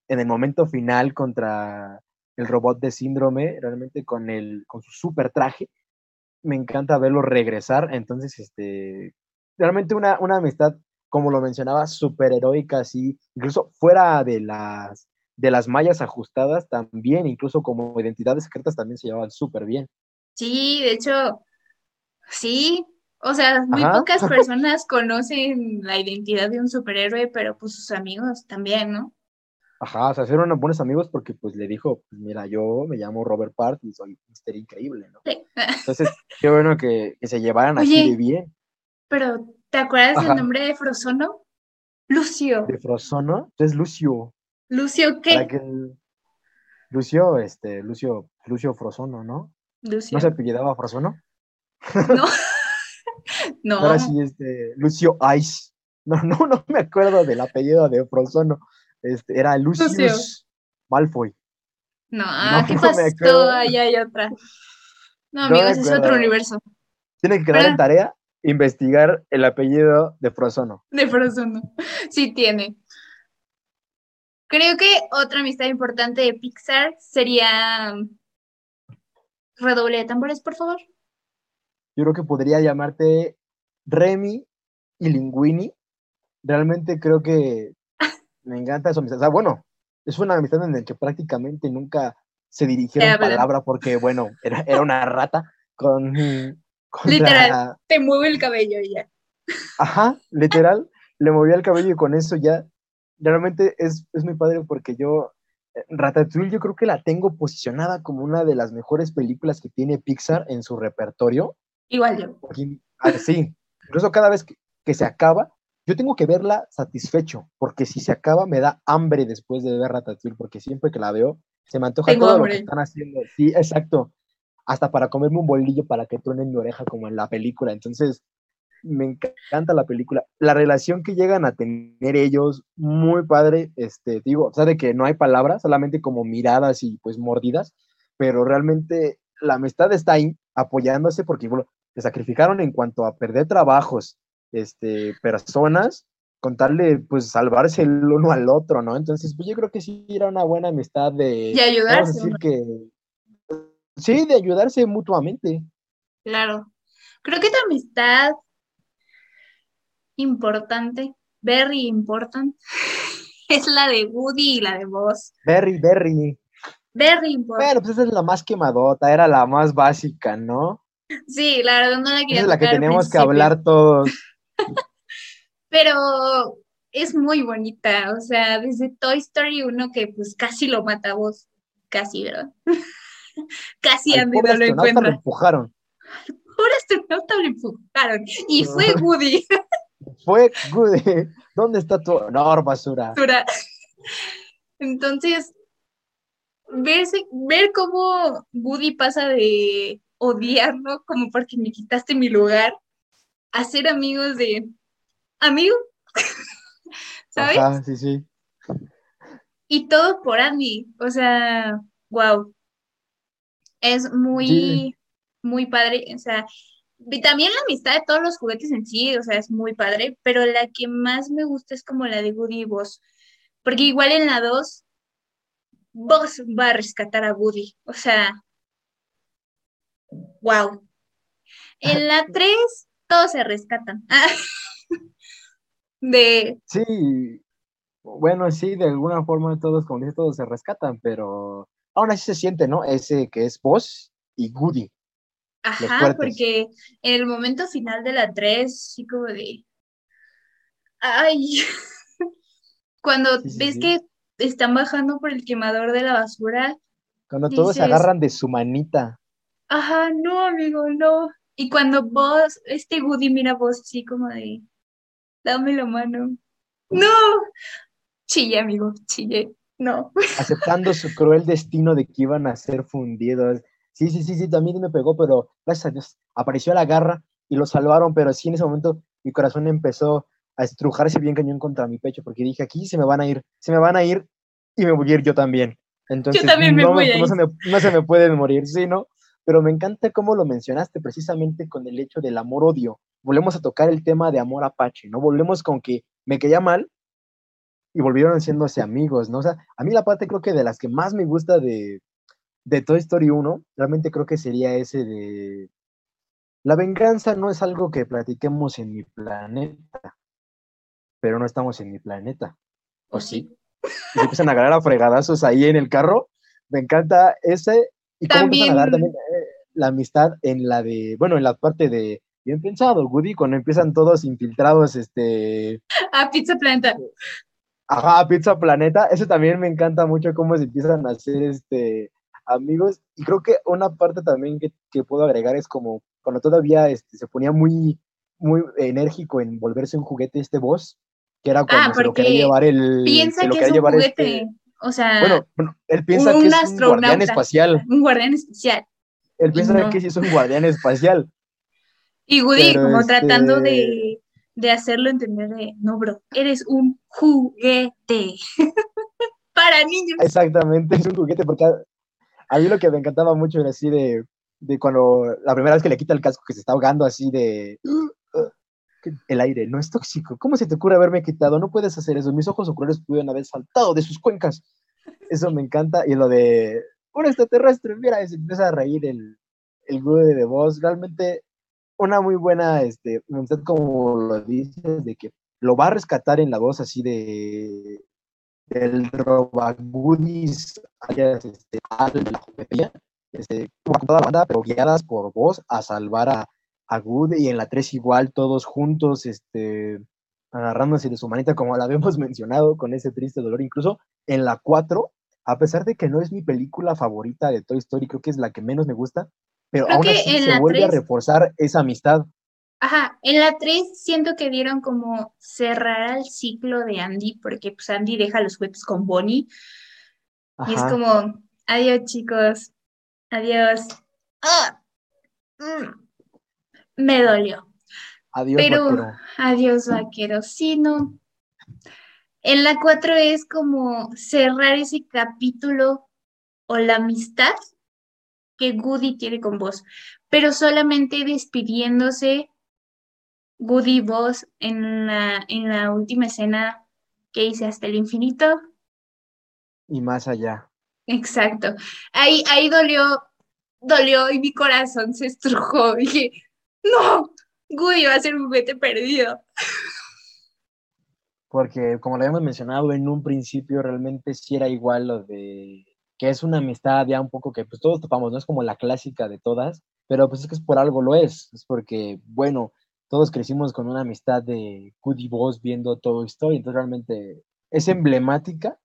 en el momento final contra el robot de síndrome, realmente con el, con su super traje. Me encanta verlo regresar. Entonces, este, realmente una, una amistad, como lo mencionaba, súper heroica, así, incluso fuera de las, de las mallas ajustadas también, incluso como identidades secretas también se llevaban súper bien. Sí, de hecho, sí. O sea, muy Ajá. pocas personas conocen la identidad de un superhéroe, pero pues sus amigos también, ¿no? Ajá, o sea, fueron buenos amigos porque pues le dijo, pues mira, yo me llamo Robert Part y soy Mister Increíble, ¿no? Sí. Entonces, qué bueno que, que se llevaran así Oye. de bien. Pero, ¿te acuerdas Ajá. del nombre de Frozono? Lucio. De Frozono, entonces Lucio, ¿Lucio qué? que el- Lucio, este, Lucio, Lucio Frozono, ¿no? Lucio. ¿No se apellidaba Frozono? No. No. Ahora sí, este, Lucio Ice. No, no, no me acuerdo del apellido de Frozono. Este, era Lucius Lucio. Malfoy. No, ah, No, ¿qué no pasó? Ahí hay otra. No, No amigos, es otro universo. Tiene que quedar Ah. en tarea investigar el apellido de Frozono. De Frozono. Sí tiene. Creo que otra amistad importante de Pixar sería. Redoble de tambores, por favor. Yo creo que podría llamarte Remy y Linguini. Realmente creo que me encanta su amistad. O sea, bueno, es una amistad en la que prácticamente nunca se dirigieron palabra porque, bueno, era, era una rata con... Literal. Te mueve el cabello y ya. Ajá, literal, le movía el cabello y con eso ya, realmente es, es muy padre porque yo, eh, Ratatouille yo creo que la tengo posicionada como una de las mejores películas que tiene Pixar en su repertorio. Igual yo. Porque, así, incluso cada vez que, que se acaba, yo tengo que verla satisfecho, porque si se acaba me da hambre después de ver Ratatouille, porque siempre que la veo se me antoja Tengo todo lo que están haciendo. Sí, exacto. Hasta para comerme un bolillo para que truene en mi oreja como en la película. Entonces, me encanta la película. La relación que llegan a tener ellos, muy padre. Este, digo, o sea, de que no hay palabras, solamente como miradas y pues mordidas, pero realmente la amistad está ahí apoyándose porque bueno, se sacrificaron en cuanto a perder trabajos, este, personas, contarle, pues salvarse el uno al otro, ¿no? Entonces, pues yo creo que sí era una buena amistad de, Y vamos a ayudarse. decir que, sí, de ayudarse mutuamente. Claro. Creo que tu amistad importante, very important, es la de Woody y la de Buzz. Berry, Berry. Very important. Bueno, pues esa es la más quemadota, era la más básica, ¿no? Sí, la verdad no la Esa quería es la que tenemos que hablar todos. Pero es muy bonita, o sea, desde Toy Story 1 que pues casi lo mata a Buzz, casi, ¿verdad? Casi Al Andy no lo astronauta lo encuentra. empujaron. Por astronauta lo empujaron y fue Woody. Fue Goody. ¿Dónde está tu honor, basura? basura. Entonces, verse, ver cómo Woody pasa de odiarlo como porque me quitaste mi lugar a ser amigos de amigo, ¿sabes? Ajá, sí, sí. Y todo por Andy, o sea, wow. Es muy, Sí. muy padre, o sea, y también la amistad de todos los juguetes en sí, o sea, es muy padre, pero la que más me gusta es como la de Woody y Buzz, porque igual en la 2, Buzz va a rescatar a Woody, o sea, wow. En la 3, todos se rescatan. De, Sí, bueno, sí, de alguna forma todos, como dices, todos se rescatan, pero aún así se siente, ¿no? Ese que es Buzz y Goody. Ajá, porque en el momento final de la 3, sí como de... Ay, cuando Sí, sí, ves sí. que están bajando por el quemador de la basura, Cuando todos se agarran de su manita. ajá, no, amigo, no. Y cuando vos, este Woody mira a vos así como de, dame la mano. No, chille, amigo, chille, no. aceptando su cruel destino de que iban a ser fundidos. Sí, sí, sí, sí, también me pegó, pero gracias a Dios apareció la garra y lo salvaron, pero sí en ese momento mi corazón empezó a estrujarse bien cañón contra mi pecho porque dije, aquí se me van a ir, se me van a ir y me voy a ir yo también. Entonces, también me no, voy a no se me, no se me pueden morir, sí, ¿no? Pero me encanta cómo lo mencionaste precisamente con el hecho del amor-odio. Volvemos a tocar el tema de amor apache, ¿no? Volvemos con que me caía mal, y volvieron haciéndose amigos, ¿no? O sea, a mí la parte creo que de las que más me gusta de, de Toy Story 1, realmente creo que sería ese de... La venganza no es algo que platiquemos en mi planeta, pero no estamos en mi planeta. ¿O sí? Y se empiezan a agarrar a fregadazos ahí en el carro. Me encanta ese. Y cómo empiezan a dar También- también eh, la amistad en la de, bueno, en la parte de, bien pensado, Woody, cuando empiezan todos infiltrados, este, Ah, Pizza Planta. Ajá, Pizza Planeta, ese también me encanta mucho cómo se empiezan a hacer este amigos. Y creo que una parte también que, que puedo agregar es como cuando todavía este, se ponía muy, muy enérgico en volverse un juguete este boss, que era cuando se lo quería Ah, llevar el. Piensa que quería es un juguete, este- o sea, bueno, bueno, él piensa un que es un guardián espacial. un guardián especial. Él piensa no. que sí es un guardián espacial. Y Woody como tratando de, de, hacerlo entender de, no, bro, eres un juguete para niños. Exactamente, es un juguete porque a, mí lo que me encantaba mucho era así de, de cuando la primera vez que le quita el casco que se está ahogando así de el aire no es tóxico. ¿Cómo se te ocurre haberme quitado? No puedes hacer eso. Mis ojos oculares pudieron haber saltado de sus cuencas. Eso me encanta. Y lo de un extraterrestre, mira, se empieza a reír el, el de voz. Realmente una muy buena, este, como lo dices, de que lo va a rescatar en la voz así de del robagudis, este, de la juguetería, este, con toda la banda, pero guiadas por voz a salvar a, a Good y en la 3 igual, todos juntos, este, agarrándose de su manita, como la habíamos mencionado, con ese triste dolor. Incluso en la 4, a pesar de que no es mi película favorita de Toy Story, creo que es la que menos me gusta, pero aún así se vuelve a reforzar esa amistad. Ajá, en la 3 siento que dieron como cerrar el ciclo de Andy, porque pues Andy deja los juguetes con Bonnie. Y es como, adiós chicos, adiós. ¡Ah! Mm me dolió. Adiós, Pero, vaquero. Adiós, vaquero. Sí, no. En la 4 es como cerrar ese capítulo o la amistad que Goody tiene con vos, pero solamente despidiéndose Goody y vos en la, en la última escena que hice hasta el infinito. Y más allá. Exacto. Ahí, ahí dolió, dolió y mi corazón se estrujó. Dije, no, Woody va a ser un juguete perdido. Porque, como lo habíamos mencionado en un principio, realmente sí era igual lo de que es una amistad ya un poco que pues todos topamos, no es como la clásica de todas, pero pues es que es por algo lo es, es porque, bueno, todos crecimos con una amistad de Woody Boss viendo todo esto, y entonces realmente es emblemática,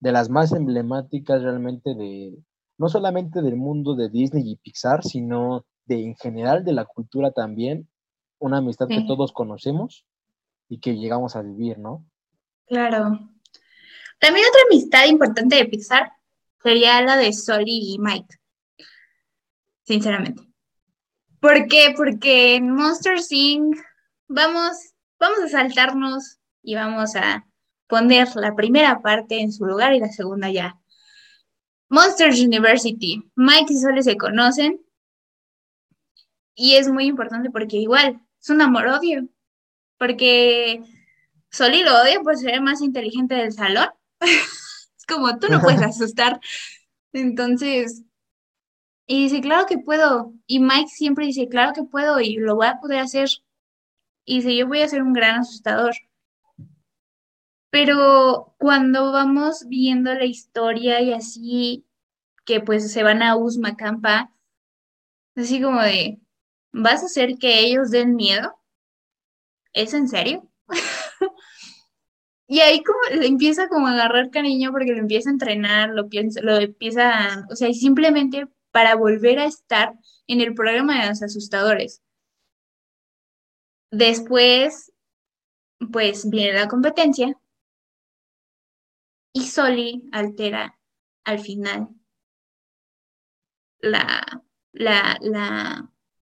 de las más emblemáticas realmente de, no solamente del mundo de Disney y Pixar, sino de en general de la cultura también, una amistad que todos conocemos y que llegamos a vivir, ¿no? Claro. También otra amistad importante de Pixar sería la de Soli y Mike, sinceramente. ¿Por qué? Porque en Monster Inc. vamos, vamos a saltarnos y vamos a poner la primera parte en su lugar y la segunda ya. Monsters University. Mike y Soli se conocen y es muy importante porque igual es un amor-odio. Porque Soli lo odia por ser más inteligente del salón. como, tú no puedes asustar. Entonces, y dice, claro que puedo. Y Mike siempre dice, claro que puedo y lo voy a poder hacer. Y dice, yo voy a ser un gran asustador. Pero cuando vamos viendo la historia y así, que pues se van a Usmacampa, así como de, ¿Vas a hacer que ellos den miedo? ¿Es en serio? Y ahí como le empieza como a agarrar cariño porque lo empieza a entrenar, lo, piensa, lo empieza, o sea, simplemente para volver a estar en el programa de los asustadores. Después, pues viene la competencia y Soli altera al final la, la, la,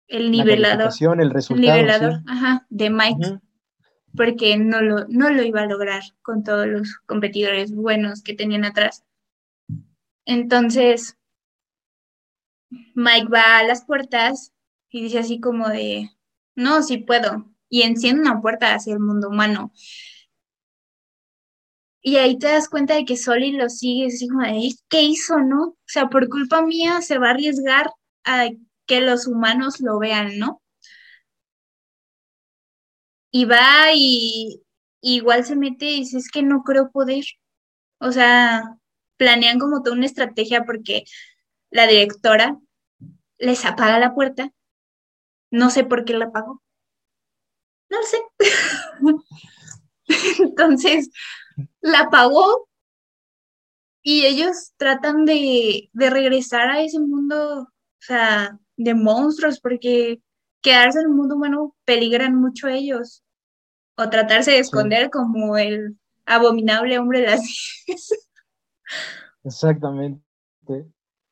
el nivelador. el resultado. nivelador, ajá, de Mike. Porque no lo, no lo iba a lograr con todos los competidores buenos que tenían atrás. Entonces, Mike va a las puertas y dice así como de, no, sí puedo. Y enciende una puerta hacia el mundo humano. Y ahí te das cuenta de que Soli lo sigue, así como de, ¿qué hizo, no? O sea, por culpa mía se va a arriesgar a que los humanos lo vean, ¿no? Y va y igual se mete y dice, es que no creo poder. O sea, planean como toda una estrategia porque la directora les apaga la puerta. No sé por qué la apagó. No lo sé. Entonces, la apagó y ellos tratan de, de regresar a ese mundo, o sea, de monstruos, porque quedarse en el mundo humano peligran mucho ellos. O tratarse de esconder como el abominable hombre de las Exactamente.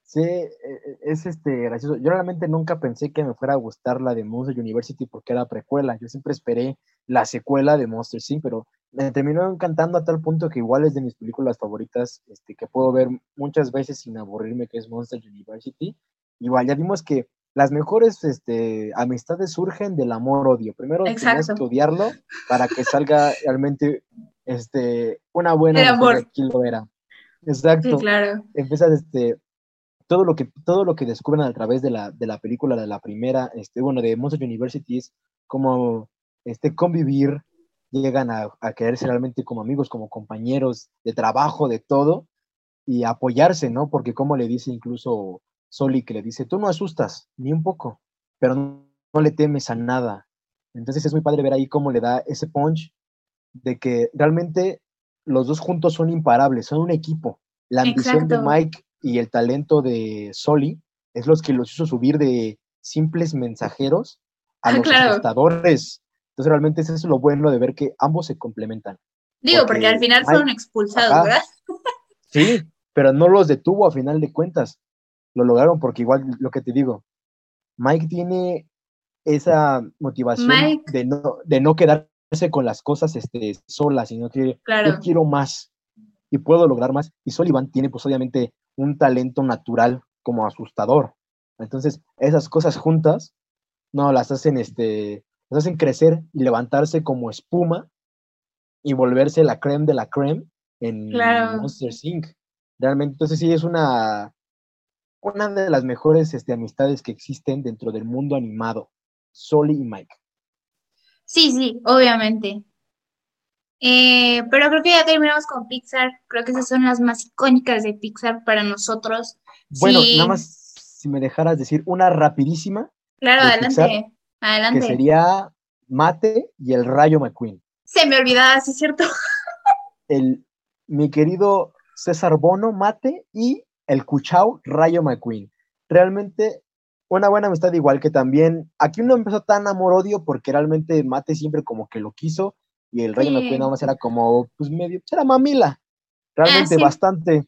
Sí, e, e, es este gracioso. Yo realmente nunca pensé que me fuera a gustar la de Monster University porque era precuela. Yo siempre esperé la secuela de Monster Inc., pero me terminó encantando a tal punto que igual es de mis películas favoritas, este, que puedo ver muchas veces sin aburrirme, que es Monster University. Igual ya vimos que las mejores este, amistades surgen del amor-odio. Primero tienes que odiarlo para que salga realmente este, una buena amor. Aquí lo era. Exacto. claro. Empiezas este, todo lo que, todo lo que descubren a través de la, de la película, de la primera, este, bueno, de Monster University es como este, convivir, llegan a, a quererse realmente como amigos, como compañeros de trabajo, de todo, y apoyarse, ¿no? Porque como le dice incluso Soli, que le dice, tú no asustas, ni un poco, pero no, no le temes a nada. Entonces es muy padre ver ahí cómo le da ese punch de que realmente los dos juntos son imparables, son un equipo. La ambición de Mike y el talento de Soli es los que los hizo subir de simples mensajeros a los asustadores. Entonces realmente eso es lo bueno de ver que ambos se complementan. Digo, porque, al final fueron expulsados, ¿verdad? Sí, pero no los detuvo a final de cuentas. Lo lograron porque igual lo que te digo, Mike tiene esa motivación de, no, de no quedarse con las cosas este, solas, sino que yo quiero más y puedo lograr más. Y Sullivan tiene pues obviamente un talento natural como asustador. Entonces, esas cosas juntas, no, las hacen, este, las hacen crecer y levantarse como espuma y volverse la creme de la creme en Monster Inc. Realmente, entonces sí es una, una de las mejores este, amistades que existen dentro del mundo animado, Soli y Mike. Sí, sí, obviamente. Eh, pero creo que ya terminamos con Pixar. Creo que esas son las más icónicas de Pixar para nosotros. Bueno, nada más si me dejaras decir una rapidísima. Claro, adelante. adelante. Que sería Mate y el Rayo McQueen. Se me olvidaba, sí es cierto. El, mi querido César Bono, Mate y el Cuchao Rayo McQueen. Realmente una buena amistad igual que también, aquí no empezó tan amor-odio porque realmente Mate siempre como que lo quiso y el Rey sí. nada más era como, pues medio, pues, era mamila, realmente ah, bastante.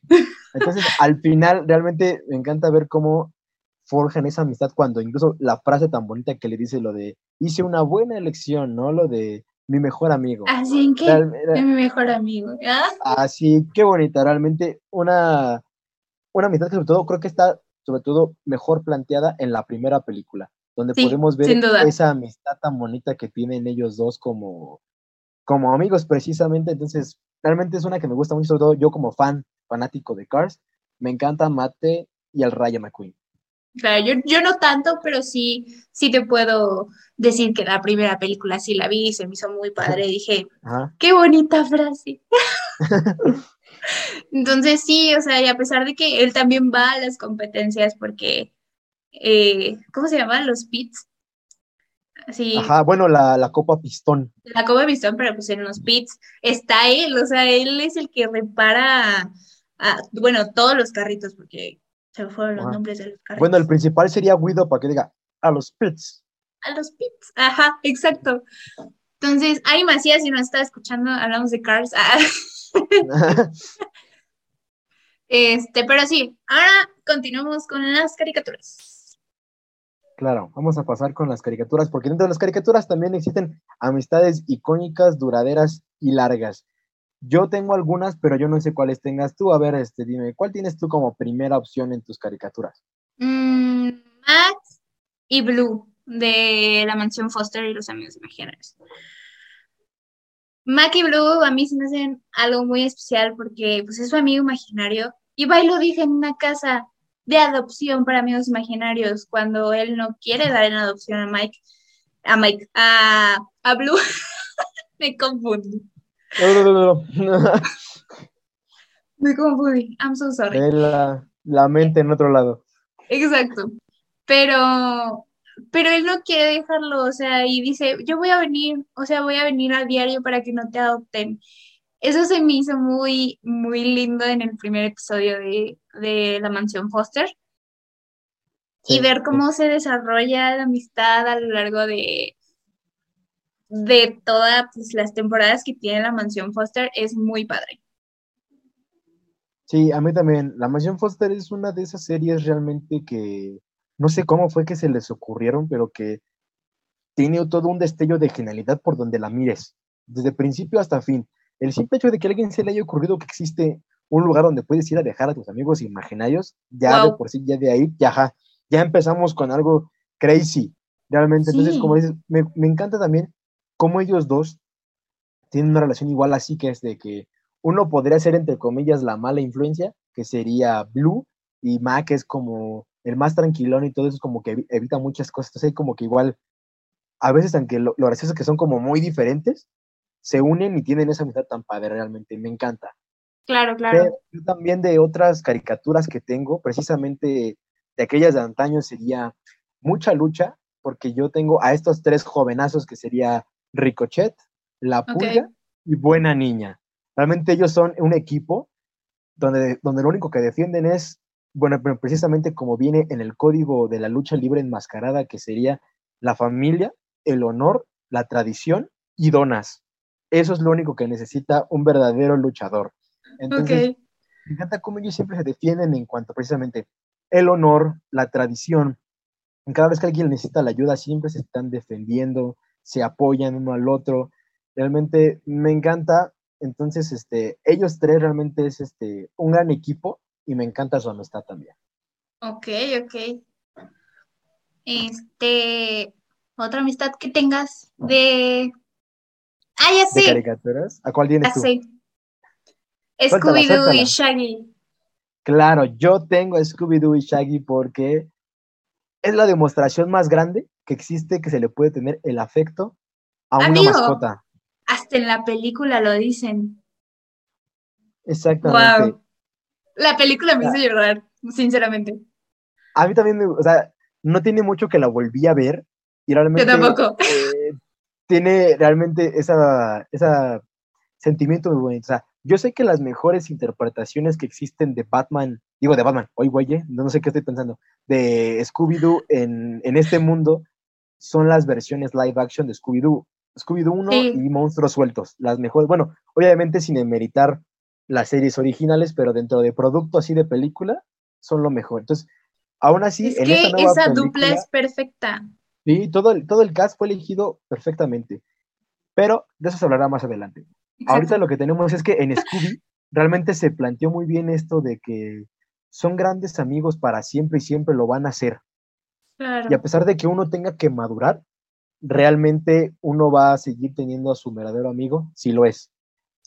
Entonces, al final, realmente me encanta ver cómo forjan esa amistad cuando incluso la frase tan bonita que le dice lo de, hice una buena elección, ¿no? Lo de mi mejor amigo. Así en que mi mejor amigo. Así, qué bonita, realmente una, una amistad que sobre todo creo que está sobre todo mejor planteada en la primera película, donde podemos ver esa amistad tan bonita que tienen ellos dos como, como amigos precisamente, entonces realmente es una que me gusta mucho, sobre todo yo como fan, fanático de Cars, me encanta Mate y el Raya McQueen. Claro, yo, yo no tanto, pero sí, sí te puedo decir que la primera película sí la vi, se me hizo muy padre, dije, qué bonita frase. Entonces sí, o sea, y a pesar de que él también va a las competencias porque, eh, ¿cómo se llama? Los pits, Sí. Ajá, bueno, la, la, Copa Pistón. La Copa Pistón, pero pues en los pits está él, o sea, él es el que repara, a, bueno, todos los carritos, porque se fueron los nombres de los carritos. Bueno, el principal sería Guido para que diga, a los pits. A los pits, ajá, exacto. Entonces, Ari Macías, si nos está escuchando, hablamos de Cars. Ah. este, pero sí, ahora continuamos con las caricaturas. Claro, vamos a pasar con las caricaturas, porque dentro de las caricaturas también existen amistades icónicas, duraderas y largas. Yo tengo algunas, pero yo no sé cuáles tengas tú. A ver, este, dime, ¿cuál tienes tú como primera opción en tus caricaturas? Mm, Max y Blue, de la mansión Foster y los amigos imaginarios. Mac y Blue a mí se me hacen algo muy especial porque pues es su amigo imaginario y va y lo dije en una casa de adopción para amigos imaginarios cuando él no quiere dar en adopción a Mike, a Mike, a, a Blue. Me confundí. No, no, no, Me confundí. I'm so sorry. La, la mente en otro lado. Exacto. Pero, pero él no quiere dejarlo, o sea, y dice, yo voy a venir, o sea, voy a venir a diario para que no te adopten. Eso se me hizo muy, muy lindo en el primer episodio de, La Mansión Foster. y ver cómo se desarrolla la amistad a lo largo de, de todas pues, las temporadas que tiene la Mansión Foster es muy padre. Sí, a mí también. La Mansión Foster es una de esas series realmente que no sé cómo fue que se les ocurrieron, pero que tiene todo un destello de genialidad por donde la mires, desde principio hasta fin. El simple hecho de que a alguien se le haya ocurrido que existe un lugar donde puedes ir a dejar a tus amigos imaginarios, ya de por sí, ya de ahí, ya, ya empezamos con algo crazy, realmente. Entonces, como dices, me, me encanta también cómo ellos dos tienen una relación igual así, que es de que uno podría ser, entre comillas, la mala influencia, que sería Blue, y Mac es como el más tranquilón y todo eso, es como que evita muchas cosas. Entonces, hay como que igual, a veces, aunque lo, lo gracioso es que son como muy diferentes, se unen y tienen esa amistad tan padre, realmente, me encanta. Claro, claro. Pero también de otras caricaturas que tengo, precisamente de aquellas de antaño, sería Mucha Lucha, porque yo tengo a estos tres jovenazos que sería Ricochet, La Pulga y Buena Niña. Realmente ellos son un equipo donde, donde lo único que defienden es, bueno, precisamente como viene en el código de la lucha libre enmascarada, que sería la familia, el honor, la tradición y donas. Eso es lo único que necesita un verdadero luchador. Entonces, me encanta cómo ellos siempre se defienden en cuanto precisamente el honor, la tradición. Cada vez que alguien necesita la ayuda, siempre se están defendiendo, se apoyan uno al otro. Realmente me encanta. Entonces, este, ellos tres realmente es este, un gran equipo y me encanta su amistad también. Ok, ok. Este, otra amistad que tengas de... Ah, ya ¿De caricaturas? ¿A cuál tienes tú? Scooby-Doo y Shaggy. Claro, yo tengo Scooby-Doo y Shaggy porque es la demostración más grande que existe que se le puede tener el afecto a una mascota. Hasta en la película lo dicen. Exactamente. Wow. La película me hizo llorar, sinceramente. A mí también, o sea, no tiene mucho que la volví a ver y realmente. Yo tampoco. Eh, tiene realmente esa, esa sentimiento muy bonito. O sea, yo sé que las mejores interpretaciones que existen de Batman, digo de Batman, hoy güey, ¿eh? no sé qué estoy pensando, de Scooby-Doo en, en, este mundo son las versiones live action de Scooby-Doo. Scooby-Doo 1 y Monstruos Sueltos, las mejores, bueno, obviamente sin emeritar las series originales, pero dentro de producto así de película, son lo mejor. Entonces, aún así, es que esa dupla es perfecta. Sí, todo el, todo el cast fue elegido perfectamente, pero de eso se hablará más adelante. Ahorita lo que tenemos es que en Scooby realmente se planteó muy bien esto de que son grandes amigos para siempre y siempre lo van a hacer. Y a pesar de que uno tenga que madurar, realmente uno va a seguir teniendo a su verdadero amigo si lo es.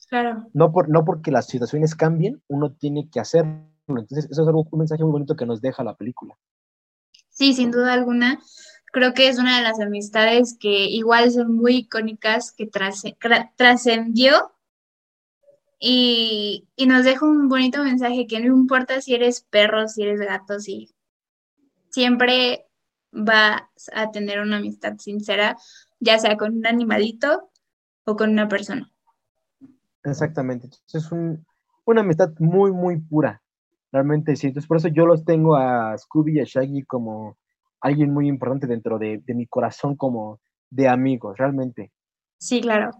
Claro. No, por, no porque las situaciones cambien, uno tiene que hacerlo. Entonces, eso es algo, un mensaje muy bonito que nos deja la película. Sí, sin duda alguna. Creo que es una de las amistades que igual son muy icónicas, que trascendió y, y, nos deja un bonito mensaje que no importa si eres perro, si eres gato, si siempre vas a tener una amistad sincera, ya sea con un animalito o con una persona. Exactamente. Entonces es un, una amistad muy, muy pura. Realmente sí. Entonces por eso yo los tengo a Scooby y a Shaggy como alguien muy importante dentro de, de mi corazón como de amigos, realmente. Sí, claro.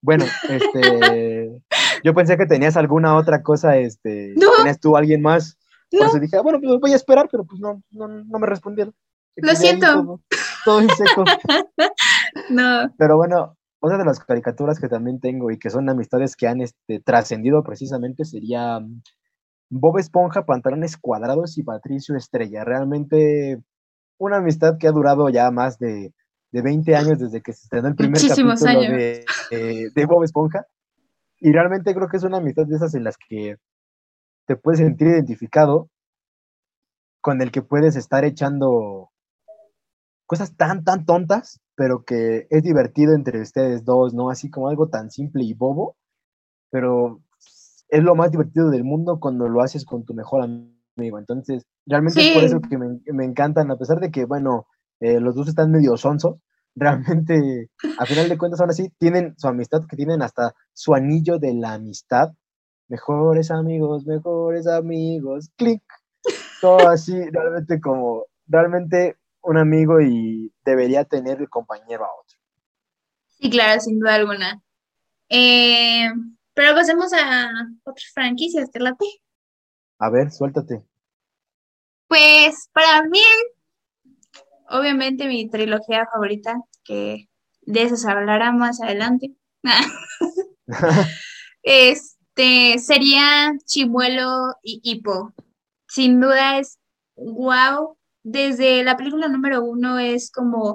Bueno, este, yo pensé que tenías alguna otra cosa, este, ¿tenías tú alguien más? Por eso dije, ah, bueno, pues voy a esperar, pero pues no, no, no me respondieron. Lo siento. Todo, en seco. no. Pero bueno, otra de las caricaturas que también tengo y que son amistades que han este, trascendido precisamente sería mm, Bob Esponja, Pantalones Cuadrados y Patricio Estrella. Realmente una amistad que ha durado ya más de de 20 años desde que se estrenó el primer capítulo de, de, Bob Esponja. Y realmente creo que es una amistad de esas en las que te puedes sentir identificado, con el que puedes estar echando cosas tan, tan tontas, pero que es divertido entre ustedes dos, ¿no? Así como algo tan simple y bobo, pero es lo más divertido del mundo cuando lo haces con tu mejor amigo. Entonces, realmente es por eso que me, me, encantan, a pesar de que, bueno, eh, los dos están medio sonsos, realmente, a final de cuentas, aún así, tienen su amistad, que tienen hasta su anillo de la amistad. Mejores amigos, mejores amigos, clic. Todo así, realmente como, realmente un amigo y debería tener el compañero a otro. Sí, claro, sin duda alguna. Eh, pero pasemos a otras franquicias, ¿te late? A ver, suéltate. Pues para mí, obviamente mi trilogía favorita, que de eso se hablará más adelante, este sería Chimuelo y Hippo. Sin duda es wow. Desde la película número uno es como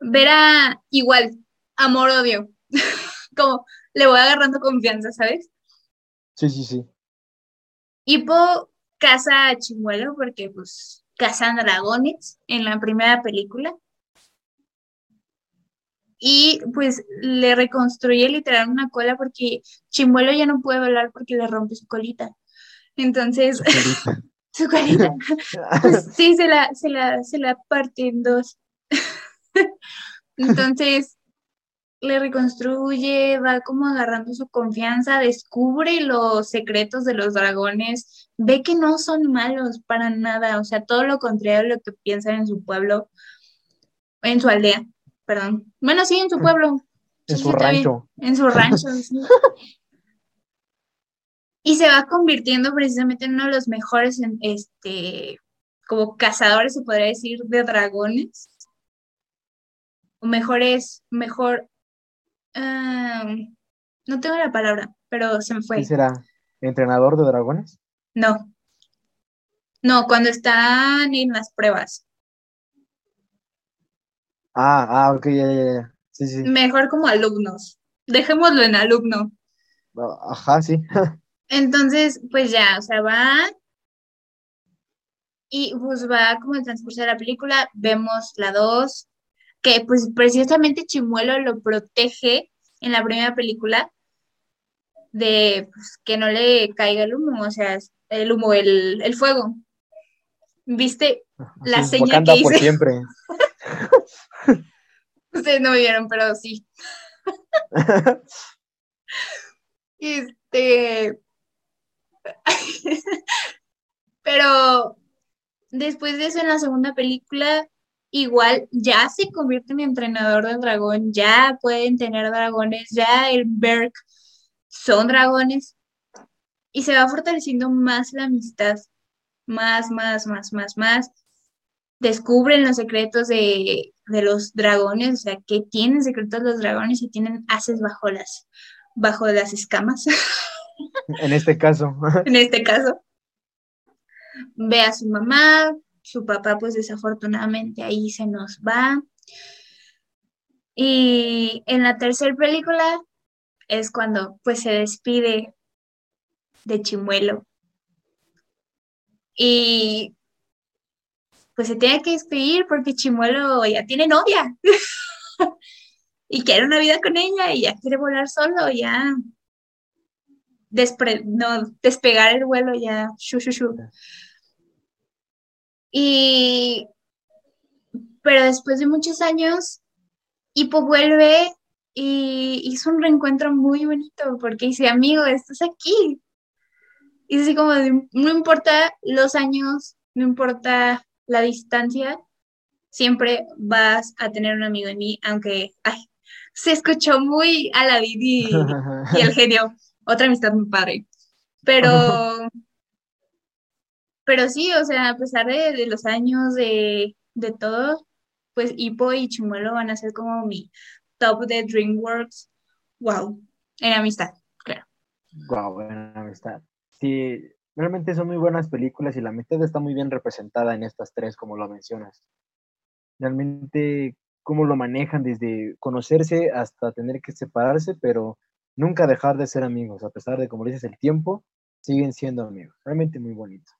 ver a igual, amor-odio. como le voy agarrando confianza, ¿sabes? Sí, sí, sí. Hippo caza a Chimuelo porque pues cazan dragones en la primera película. Y pues le reconstruye literal una cola porque Chimuelo ya no puede volar porque le rompe su colita. Entonces, su colita. Pues, sí, se la, se la, se la parte en dos. Entonces, le reconstruye, va como agarrando su confianza, descubre los secretos de los dragones, ve que no son malos para nada, o sea, todo lo contrario a lo que piensan en su pueblo, en su aldea, perdón. Bueno, sí, en su pueblo. En su rancho. En su rancho, sí. Y se va convirtiendo precisamente en uno de los mejores, este, como cazadores, se podría decir, de dragones. O mejores, mejor no tengo la palabra, pero se me fue. ¿Qué será? ¿Entrenador de dragones? No. No, cuando están en las pruebas. Ah, ah, ok, ya, ya, ya. Sí, sí. Mejor como alumnos. Dejémoslo en alumno. Ajá, sí. Entonces, pues ya, o sea, va y pues va como el transcurso de la película, vemos la 2, que pues precisamente Chimuelo lo protege en la primera película de pues, que no le caiga el humo, o sea, el humo, el, el fuego. ¿Viste la señal que hice? por siempre. Ustedes no vieron, pero sí. este. pero después de eso, en la segunda película, igual ya se convierte en entrenador del dragón, ya pueden tener dragones, ya el Berk son dragones y se va fortaleciendo más la amistad, más, más, más, más, más. Descubren los secretos de, los dragones, o sea, que tienen secretos los dragones y tienen haces bajo las, bajo las escamas. En este caso. en este caso. Ve a su mamá, su papá pues desafortunadamente ahí se nos va. Y en la tercera película es cuando pues se despide de Chimuelo. Y pues se tiene que despedir porque Chimuelo ya tiene novia. y quiere una vida con ella y ya quiere volar solo, ya no, despegar el vuelo, ya shu, shu, y, pero después de muchos años, Hippo vuelve y hizo un reencuentro muy bonito porque dice, amigo, estás aquí. Y así como, no importa los años, no importa la distancia, siempre vas a tener un amigo en mí, aunque, ay, se escuchó muy a la Didi y el genio. Otra amistad muy padre. Pero pero sí, o sea, a pesar de, los años de, todo, pues Hippo y Chimuelo van a ser como mi top de DreamWorks. Wow, en amistad, claro. Wow, en amistad. Sí, realmente son muy buenas películas y la amistad está muy bien representada en estas tres, como lo mencionas. Realmente, cómo lo manejan desde conocerse hasta tener que separarse, pero nunca dejar de ser amigos, a pesar de, como dices, el tiempo, siguen siendo amigos. Realmente muy bonito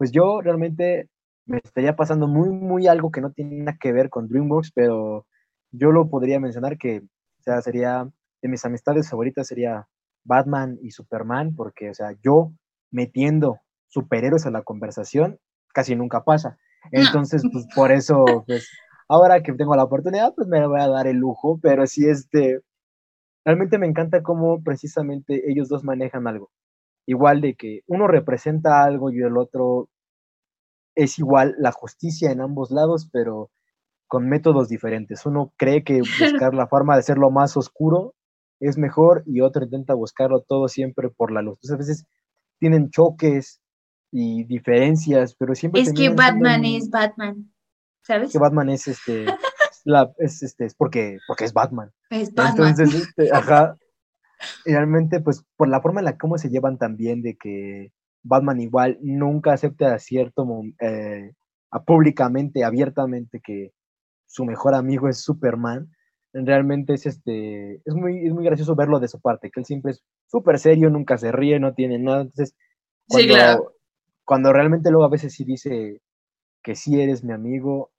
pues yo realmente me estaría pasando muy, muy algo que no tiene nada que ver con DreamWorks, pero yo lo podría mencionar que, o sea, sería, de mis amistades favoritas sería Batman y Superman, porque, o sea, yo metiendo superhéroes a la conversación casi nunca pasa. Entonces, pues por eso, pues, ahora que tengo la oportunidad, pues me voy a dar el lujo, pero sí, este, realmente me encanta cómo precisamente ellos dos manejan algo igual de que uno representa algo y el otro es igual la justicia en ambos lados, pero con métodos diferentes. Uno cree que buscar la forma de hacerlo más oscuro es mejor y otro intenta buscarlo todo siempre por la luz. Entonces a veces tienen choques y diferencias, pero siempre... Es que Batman es Batman, ¿sabes? Que Batman es este... la, es, este, es porque, porque es Batman. Es Batman. Entonces, este, ajá. Realmente, pues, por la forma en la cómo se llevan también de que Batman igual nunca acepta a cierto eh, a públicamente, abiertamente que su mejor amigo es Superman. Realmente es este, es muy, es muy gracioso verlo de su parte, que él siempre es súper serio, nunca se ríe, no tiene nada. Entonces, cuando, Sí, claro. cuando realmente luego a veces sí dice que sí eres mi amigo,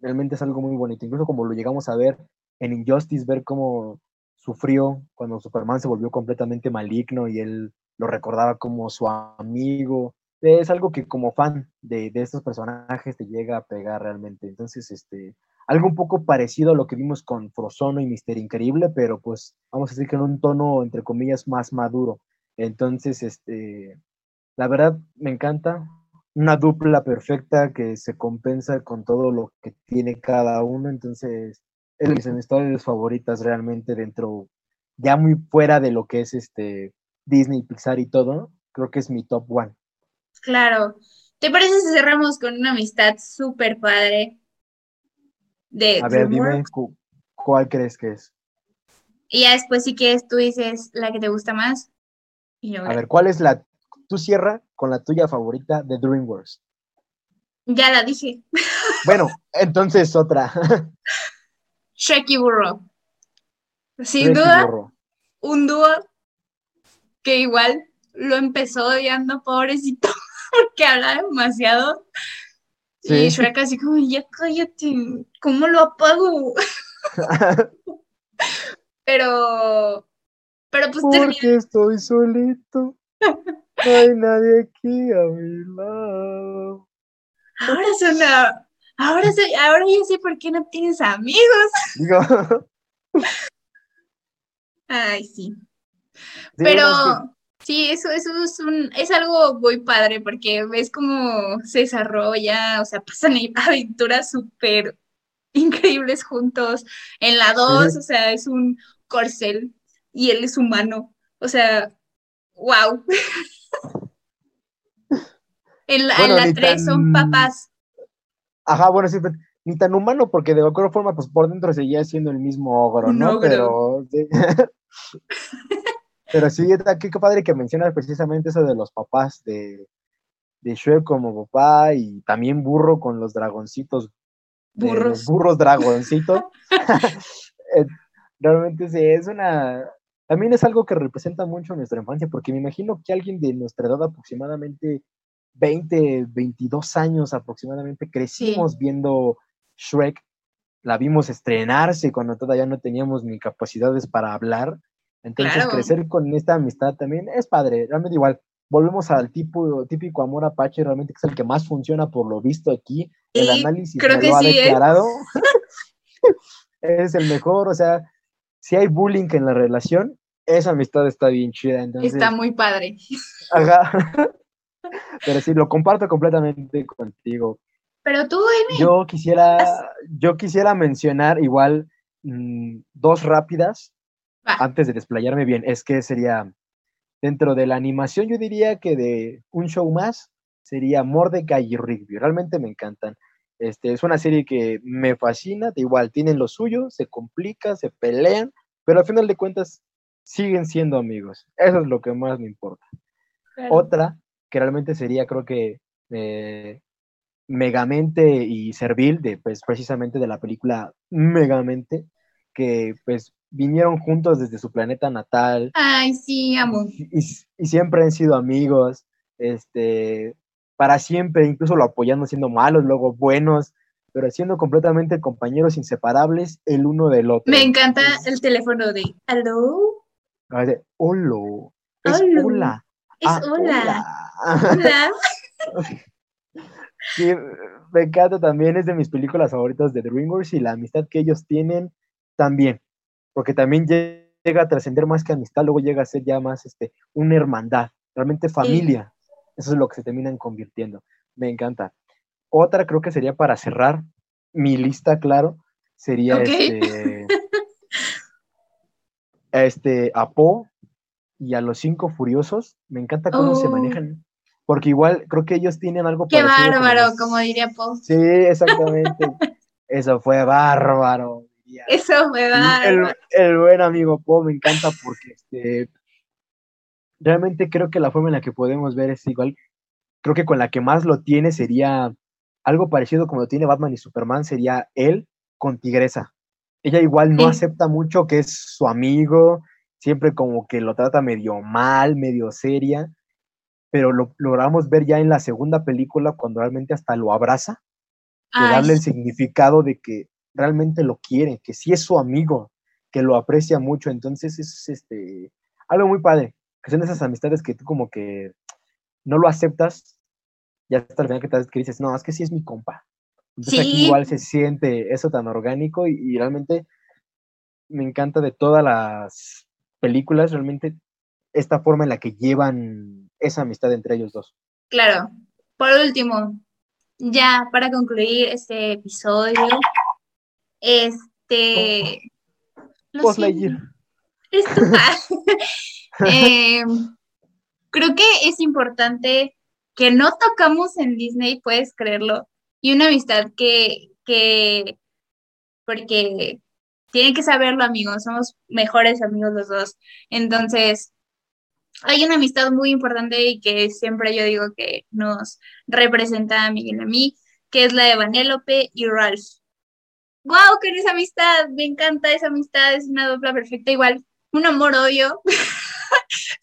realmente es algo muy bonito. Incluso como lo llegamos a ver en Injustice, ver cómo sufrió cuando Superman se volvió completamente maligno y él lo recordaba como su amigo. Es algo que como fan de, de estos personajes te llega a pegar realmente. Entonces, este, algo un poco parecido a lo que vimos con Frozono y Mister Increíble, pero pues vamos a decir que en un tono, entre comillas, más maduro. Entonces, este, la verdad me encanta. Una dupla perfecta que se compensa con todo lo que tiene cada uno. Entonces, es de mis amistades favoritas realmente dentro, ya muy fuera de lo que es este Disney, Pixar y todo. Creo que es mi top one. Claro. ¿Te parece si cerramos con una amistad súper padre de A ver, dime cu- cuál crees que es. Y ya después, si quieres, tú dices la que te gusta más. Y A ver, ¿cuál es la. Tú cierra con la tuya favorita de DreamWorks. ya la dije. Bueno, entonces otra. Shrek y Burro. Sin Shrek y duda, Burro. un dúo que igual lo empezó odiando, pobrecito, porque habla demasiado. Y Sí. Shrek así como, ya cállate, ¿cómo lo apago? Pero, pero pues termina, Porque estoy solito. No hay nadie aquí a mi lado. ahora son a- ahora sé, ahora ya sé por qué no tienes amigos. Ay, sí. sí, Pero no, sí, eso, eso es un, es algo muy padre porque ves cómo se desarrolla, o sea, pasan aventuras súper increíbles juntos. En la 2, Sí. o sea, es un corcel y él es humano. O sea, wow. En la, en Bueno, la ni 3 son papás. Ajá, bueno, sí, pero ni tan humano, porque de alguna forma, pues por dentro seguía siendo el mismo ogro, ¿no? Pero sí. Pero sí, está- qué, padre que mencionas precisamente eso de los papás de, de Shrek como papá y también burro con los dragoncitos. Burros. burros dragoncitos. Eh, Realmente sí, es una. También es algo que representa mucho nuestra infancia, porque me imagino que alguien de nuestra edad, aproximadamente 20, 22 años aproximadamente, crecimos viendo Shrek, la vimos estrenarse cuando todavía no teníamos ni capacidades para hablar. Entonces, Claro. crecer con esta amistad también es padre, realmente igual. Volvemos al tipo, típico amor apache, realmente que es el que más funciona por lo visto aquí. El análisis creo que lo ha sí, ¿eh? declarado. es el mejor, o sea, si hay bullying en la relación, esa amistad está bien chida. Entonces, Está muy padre. ajá. Pero sí, lo comparto completamente contigo. Pero tú, Emi, Yo quisiera, yo quisiera mencionar igual mm, dos rápidas Va. antes de desplayarme bien. Es que sería dentro de la animación, yo diría que de un show más sería Mordecai y Rigby. Realmente me encantan. Este, es una serie que me fascina, de igual tienen lo suyo, se complica, se pelean, pero al final de cuentas siguen siendo amigos. Eso es lo que más me importa. Otra que realmente sería, creo que, eh, Megamente y Servil, de, pues, precisamente de la película Megamente, que pues vinieron juntos desde su planeta natal Ay, sí, amo. y, y siempre han sido amigos, este, para siempre, incluso lo apoyando siendo malos, luego buenos, pero siendo completamente compañeros inseparables el uno del otro. Me encanta el teléfono de holo, es Holo. hola. Es ah, hola. hola. Hola. Sí, me encanta también, es de mis películas favoritas de DreamWorks y la amistad que ellos tienen también, porque también lle- llega a trascender más que amistad, luego llega a ser ya más este, una hermandad, realmente familia, eso es lo que se terminan convirtiendo, me encanta. Otra creo que sería para cerrar, mi lista, claro, sería este, este, a Po y a los cinco furiosos. Me encanta cómo se oh. manejan. Porque igual creo que ellos tienen algo Qué bárbaro, como, diría Po. Sí, exactamente. Eso fue bárbaro. Eso fue bárbaro. El, buen amigo Po me encanta porque este, realmente creo que la forma en la que podemos ver es igual. Creo que con la que más lo tiene sería algo parecido como lo tiene Batman y Superman, sería él con Tigresa. Ella igual no acepta mucho que es su amigo, siempre como que lo trata medio mal, medio seria, pero lo logramos ver ya en la segunda película cuando realmente hasta lo abraza, de darle el significado de que realmente lo quiere, que sí es su amigo, que lo aprecia mucho, entonces es este algo muy padre, que son esas amistades que tú como que no lo aceptas, ya hasta el final que, te, que dices, no, es que sí es mi compa. Entonces aquí igual se siente eso tan orgánico y, realmente me encanta de todas las películas, realmente esta forma en la que llevan esa amistad entre ellos dos. Claro. Por último, ya para concluir este episodio, este... Esto, eh, creo que es importante que no tocamos en Disney, puedes creerlo, y una amistad que, que, porque tienen que saberlo, amigos, somos mejores amigos los dos. Entonces, hay una amistad muy importante y que siempre yo digo que nos representa a Miguel y a mí, que es la de Vanélope y Ralph. ¡Wow! Con esa amistad, me encanta esa amistad, es una dupla perfecta, igual, un amor odio.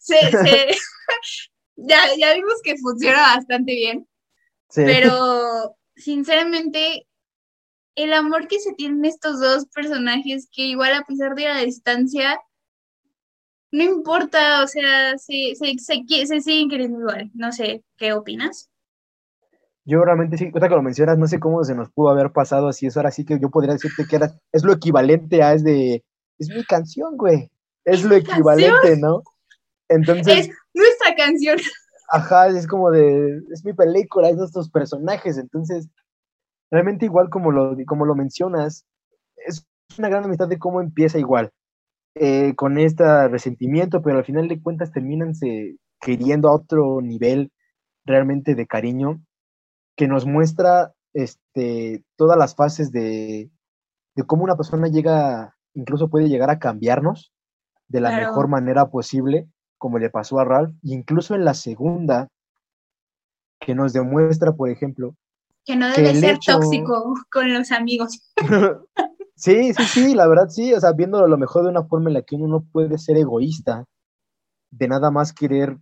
ya, ya vimos que funciona bastante bien, pero sinceramente, el amor que se tienen estos dos personajes, que igual a pesar de la distancia, no importa, o sea, se, se, se, siguen queriendo igual. No sé, ¿qué opinas? Yo realmente sí, ahorita que lo mencionas, no sé cómo se nos pudo haber pasado así eso, ahora sí que yo podría decirte que era, es lo equivalente a, es de, es mi canción, güey, es, lo equivalente, ¿no? Entonces... Es nuestra canción. Ajá, es como de, es mi película, es nuestros personajes, entonces, realmente igual como lo, como lo mencionas, es una gran amistad de cómo empieza igual, eh, con este resentimiento, pero al final de cuentas terminan se, queriendo a otro nivel realmente de cariño, que nos muestra este, todas las fases de, de cómo una persona llega, incluso puede llegar a cambiarnos de la mejor manera posible como le pasó a Ralph, incluso en la segunda, que nos demuestra, por ejemplo, que no debe ser tóxico con los amigos. sí, sí, sí, la verdad sí, o sea, viéndolo a lo mejor de una forma en la que uno no puede ser egoísta, de nada más querer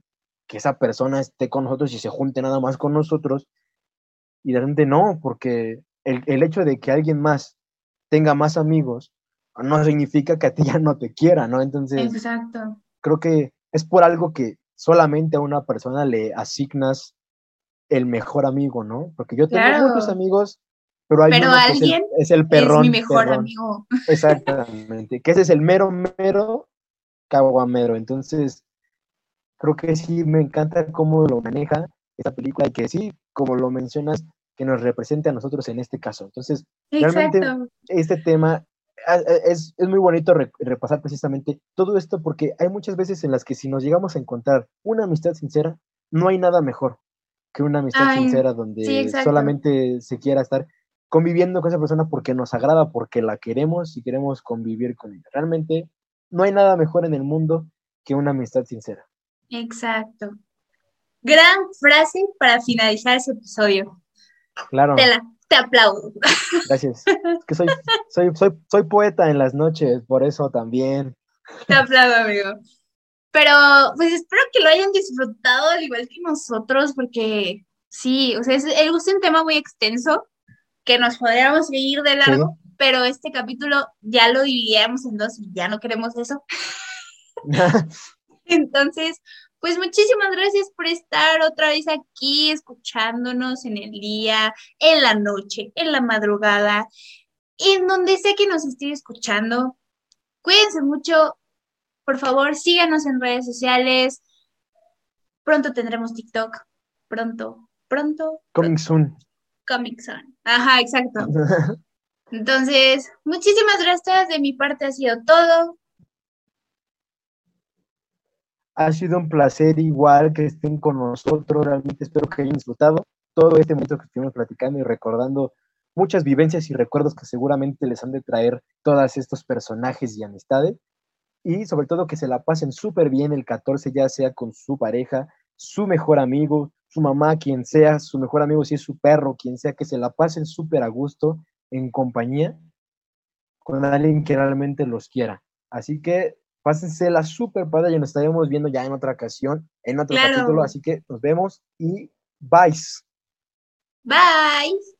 que esa persona esté con nosotros y se junte nada más con nosotros, y de repente no, porque el, el hecho de que alguien más tenga más amigos no significa que a ti ya no te quiera, ¿no? Entonces, Exacto. creo que es por algo que solamente a una persona le asignas el mejor amigo, ¿no? Porque yo tengo muchos amigos, pero hay pero alguien es, el, perrón. Es mi mejor amigo. Exactamente, que ese es el mero, mero caguamero. Entonces, creo que sí me encanta cómo lo maneja esta película y que sí, como lo mencionas, que nos represente a nosotros en este caso. Entonces, realmente este tema Eh, es, muy bonito repasar precisamente todo esto porque hay muchas veces en las que si nos llegamos a encontrar una amistad sincera, no hay nada mejor que una amistad sincera donde solamente se quiera estar conviviendo con esa persona porque nos agrada, porque la queremos y queremos convivir con ella. Realmente no hay nada mejor en el mundo que una amistad sincera. Exacto. Gran frase para finalizar ese episodio. Claro te aplaudo. Gracias. Es que soy, soy, soy, soy poeta en las noches, por eso también. Te aplaudo, amigo. Pero pues espero que lo hayan disfrutado al igual que nosotros, porque sí, o sea, es, es un tema muy extenso que nos podríamos seguir de largo, pero este capítulo ya lo dividíamos en dos y ya no queremos eso. Entonces, pues muchísimas gracias por estar otra vez aquí escuchándonos en el día, en la noche, en la madrugada, en donde sea que nos esté escuchando. Cuídense mucho. Por favor, síganos en redes sociales. Pronto tendremos TikTok. Pronto, pronto. Coming soon. Coming soon. Ajá, exacto. Entonces, muchísimas gracias. De mi parte ha sido todo. Ha sido un placer igual que estén con nosotros. Realmente espero que hayan disfrutado todo este momento que estuvimos platicando y recordando muchas vivencias y recuerdos que seguramente les han de traer todos estos personajes y amistades. Y sobre todo que se la pasen súper bien el 14, ya sea con su pareja, su mejor amigo, su mamá, quien sea, su mejor amigo, si es su perro, quien sea, que se la pasen súper a gusto en compañía con alguien que realmente los quiera. Así que pásensela súper padre y nos estaremos viendo ya en otra ocasión, en otro capítulo. Así que nos vemos y bye. Bye.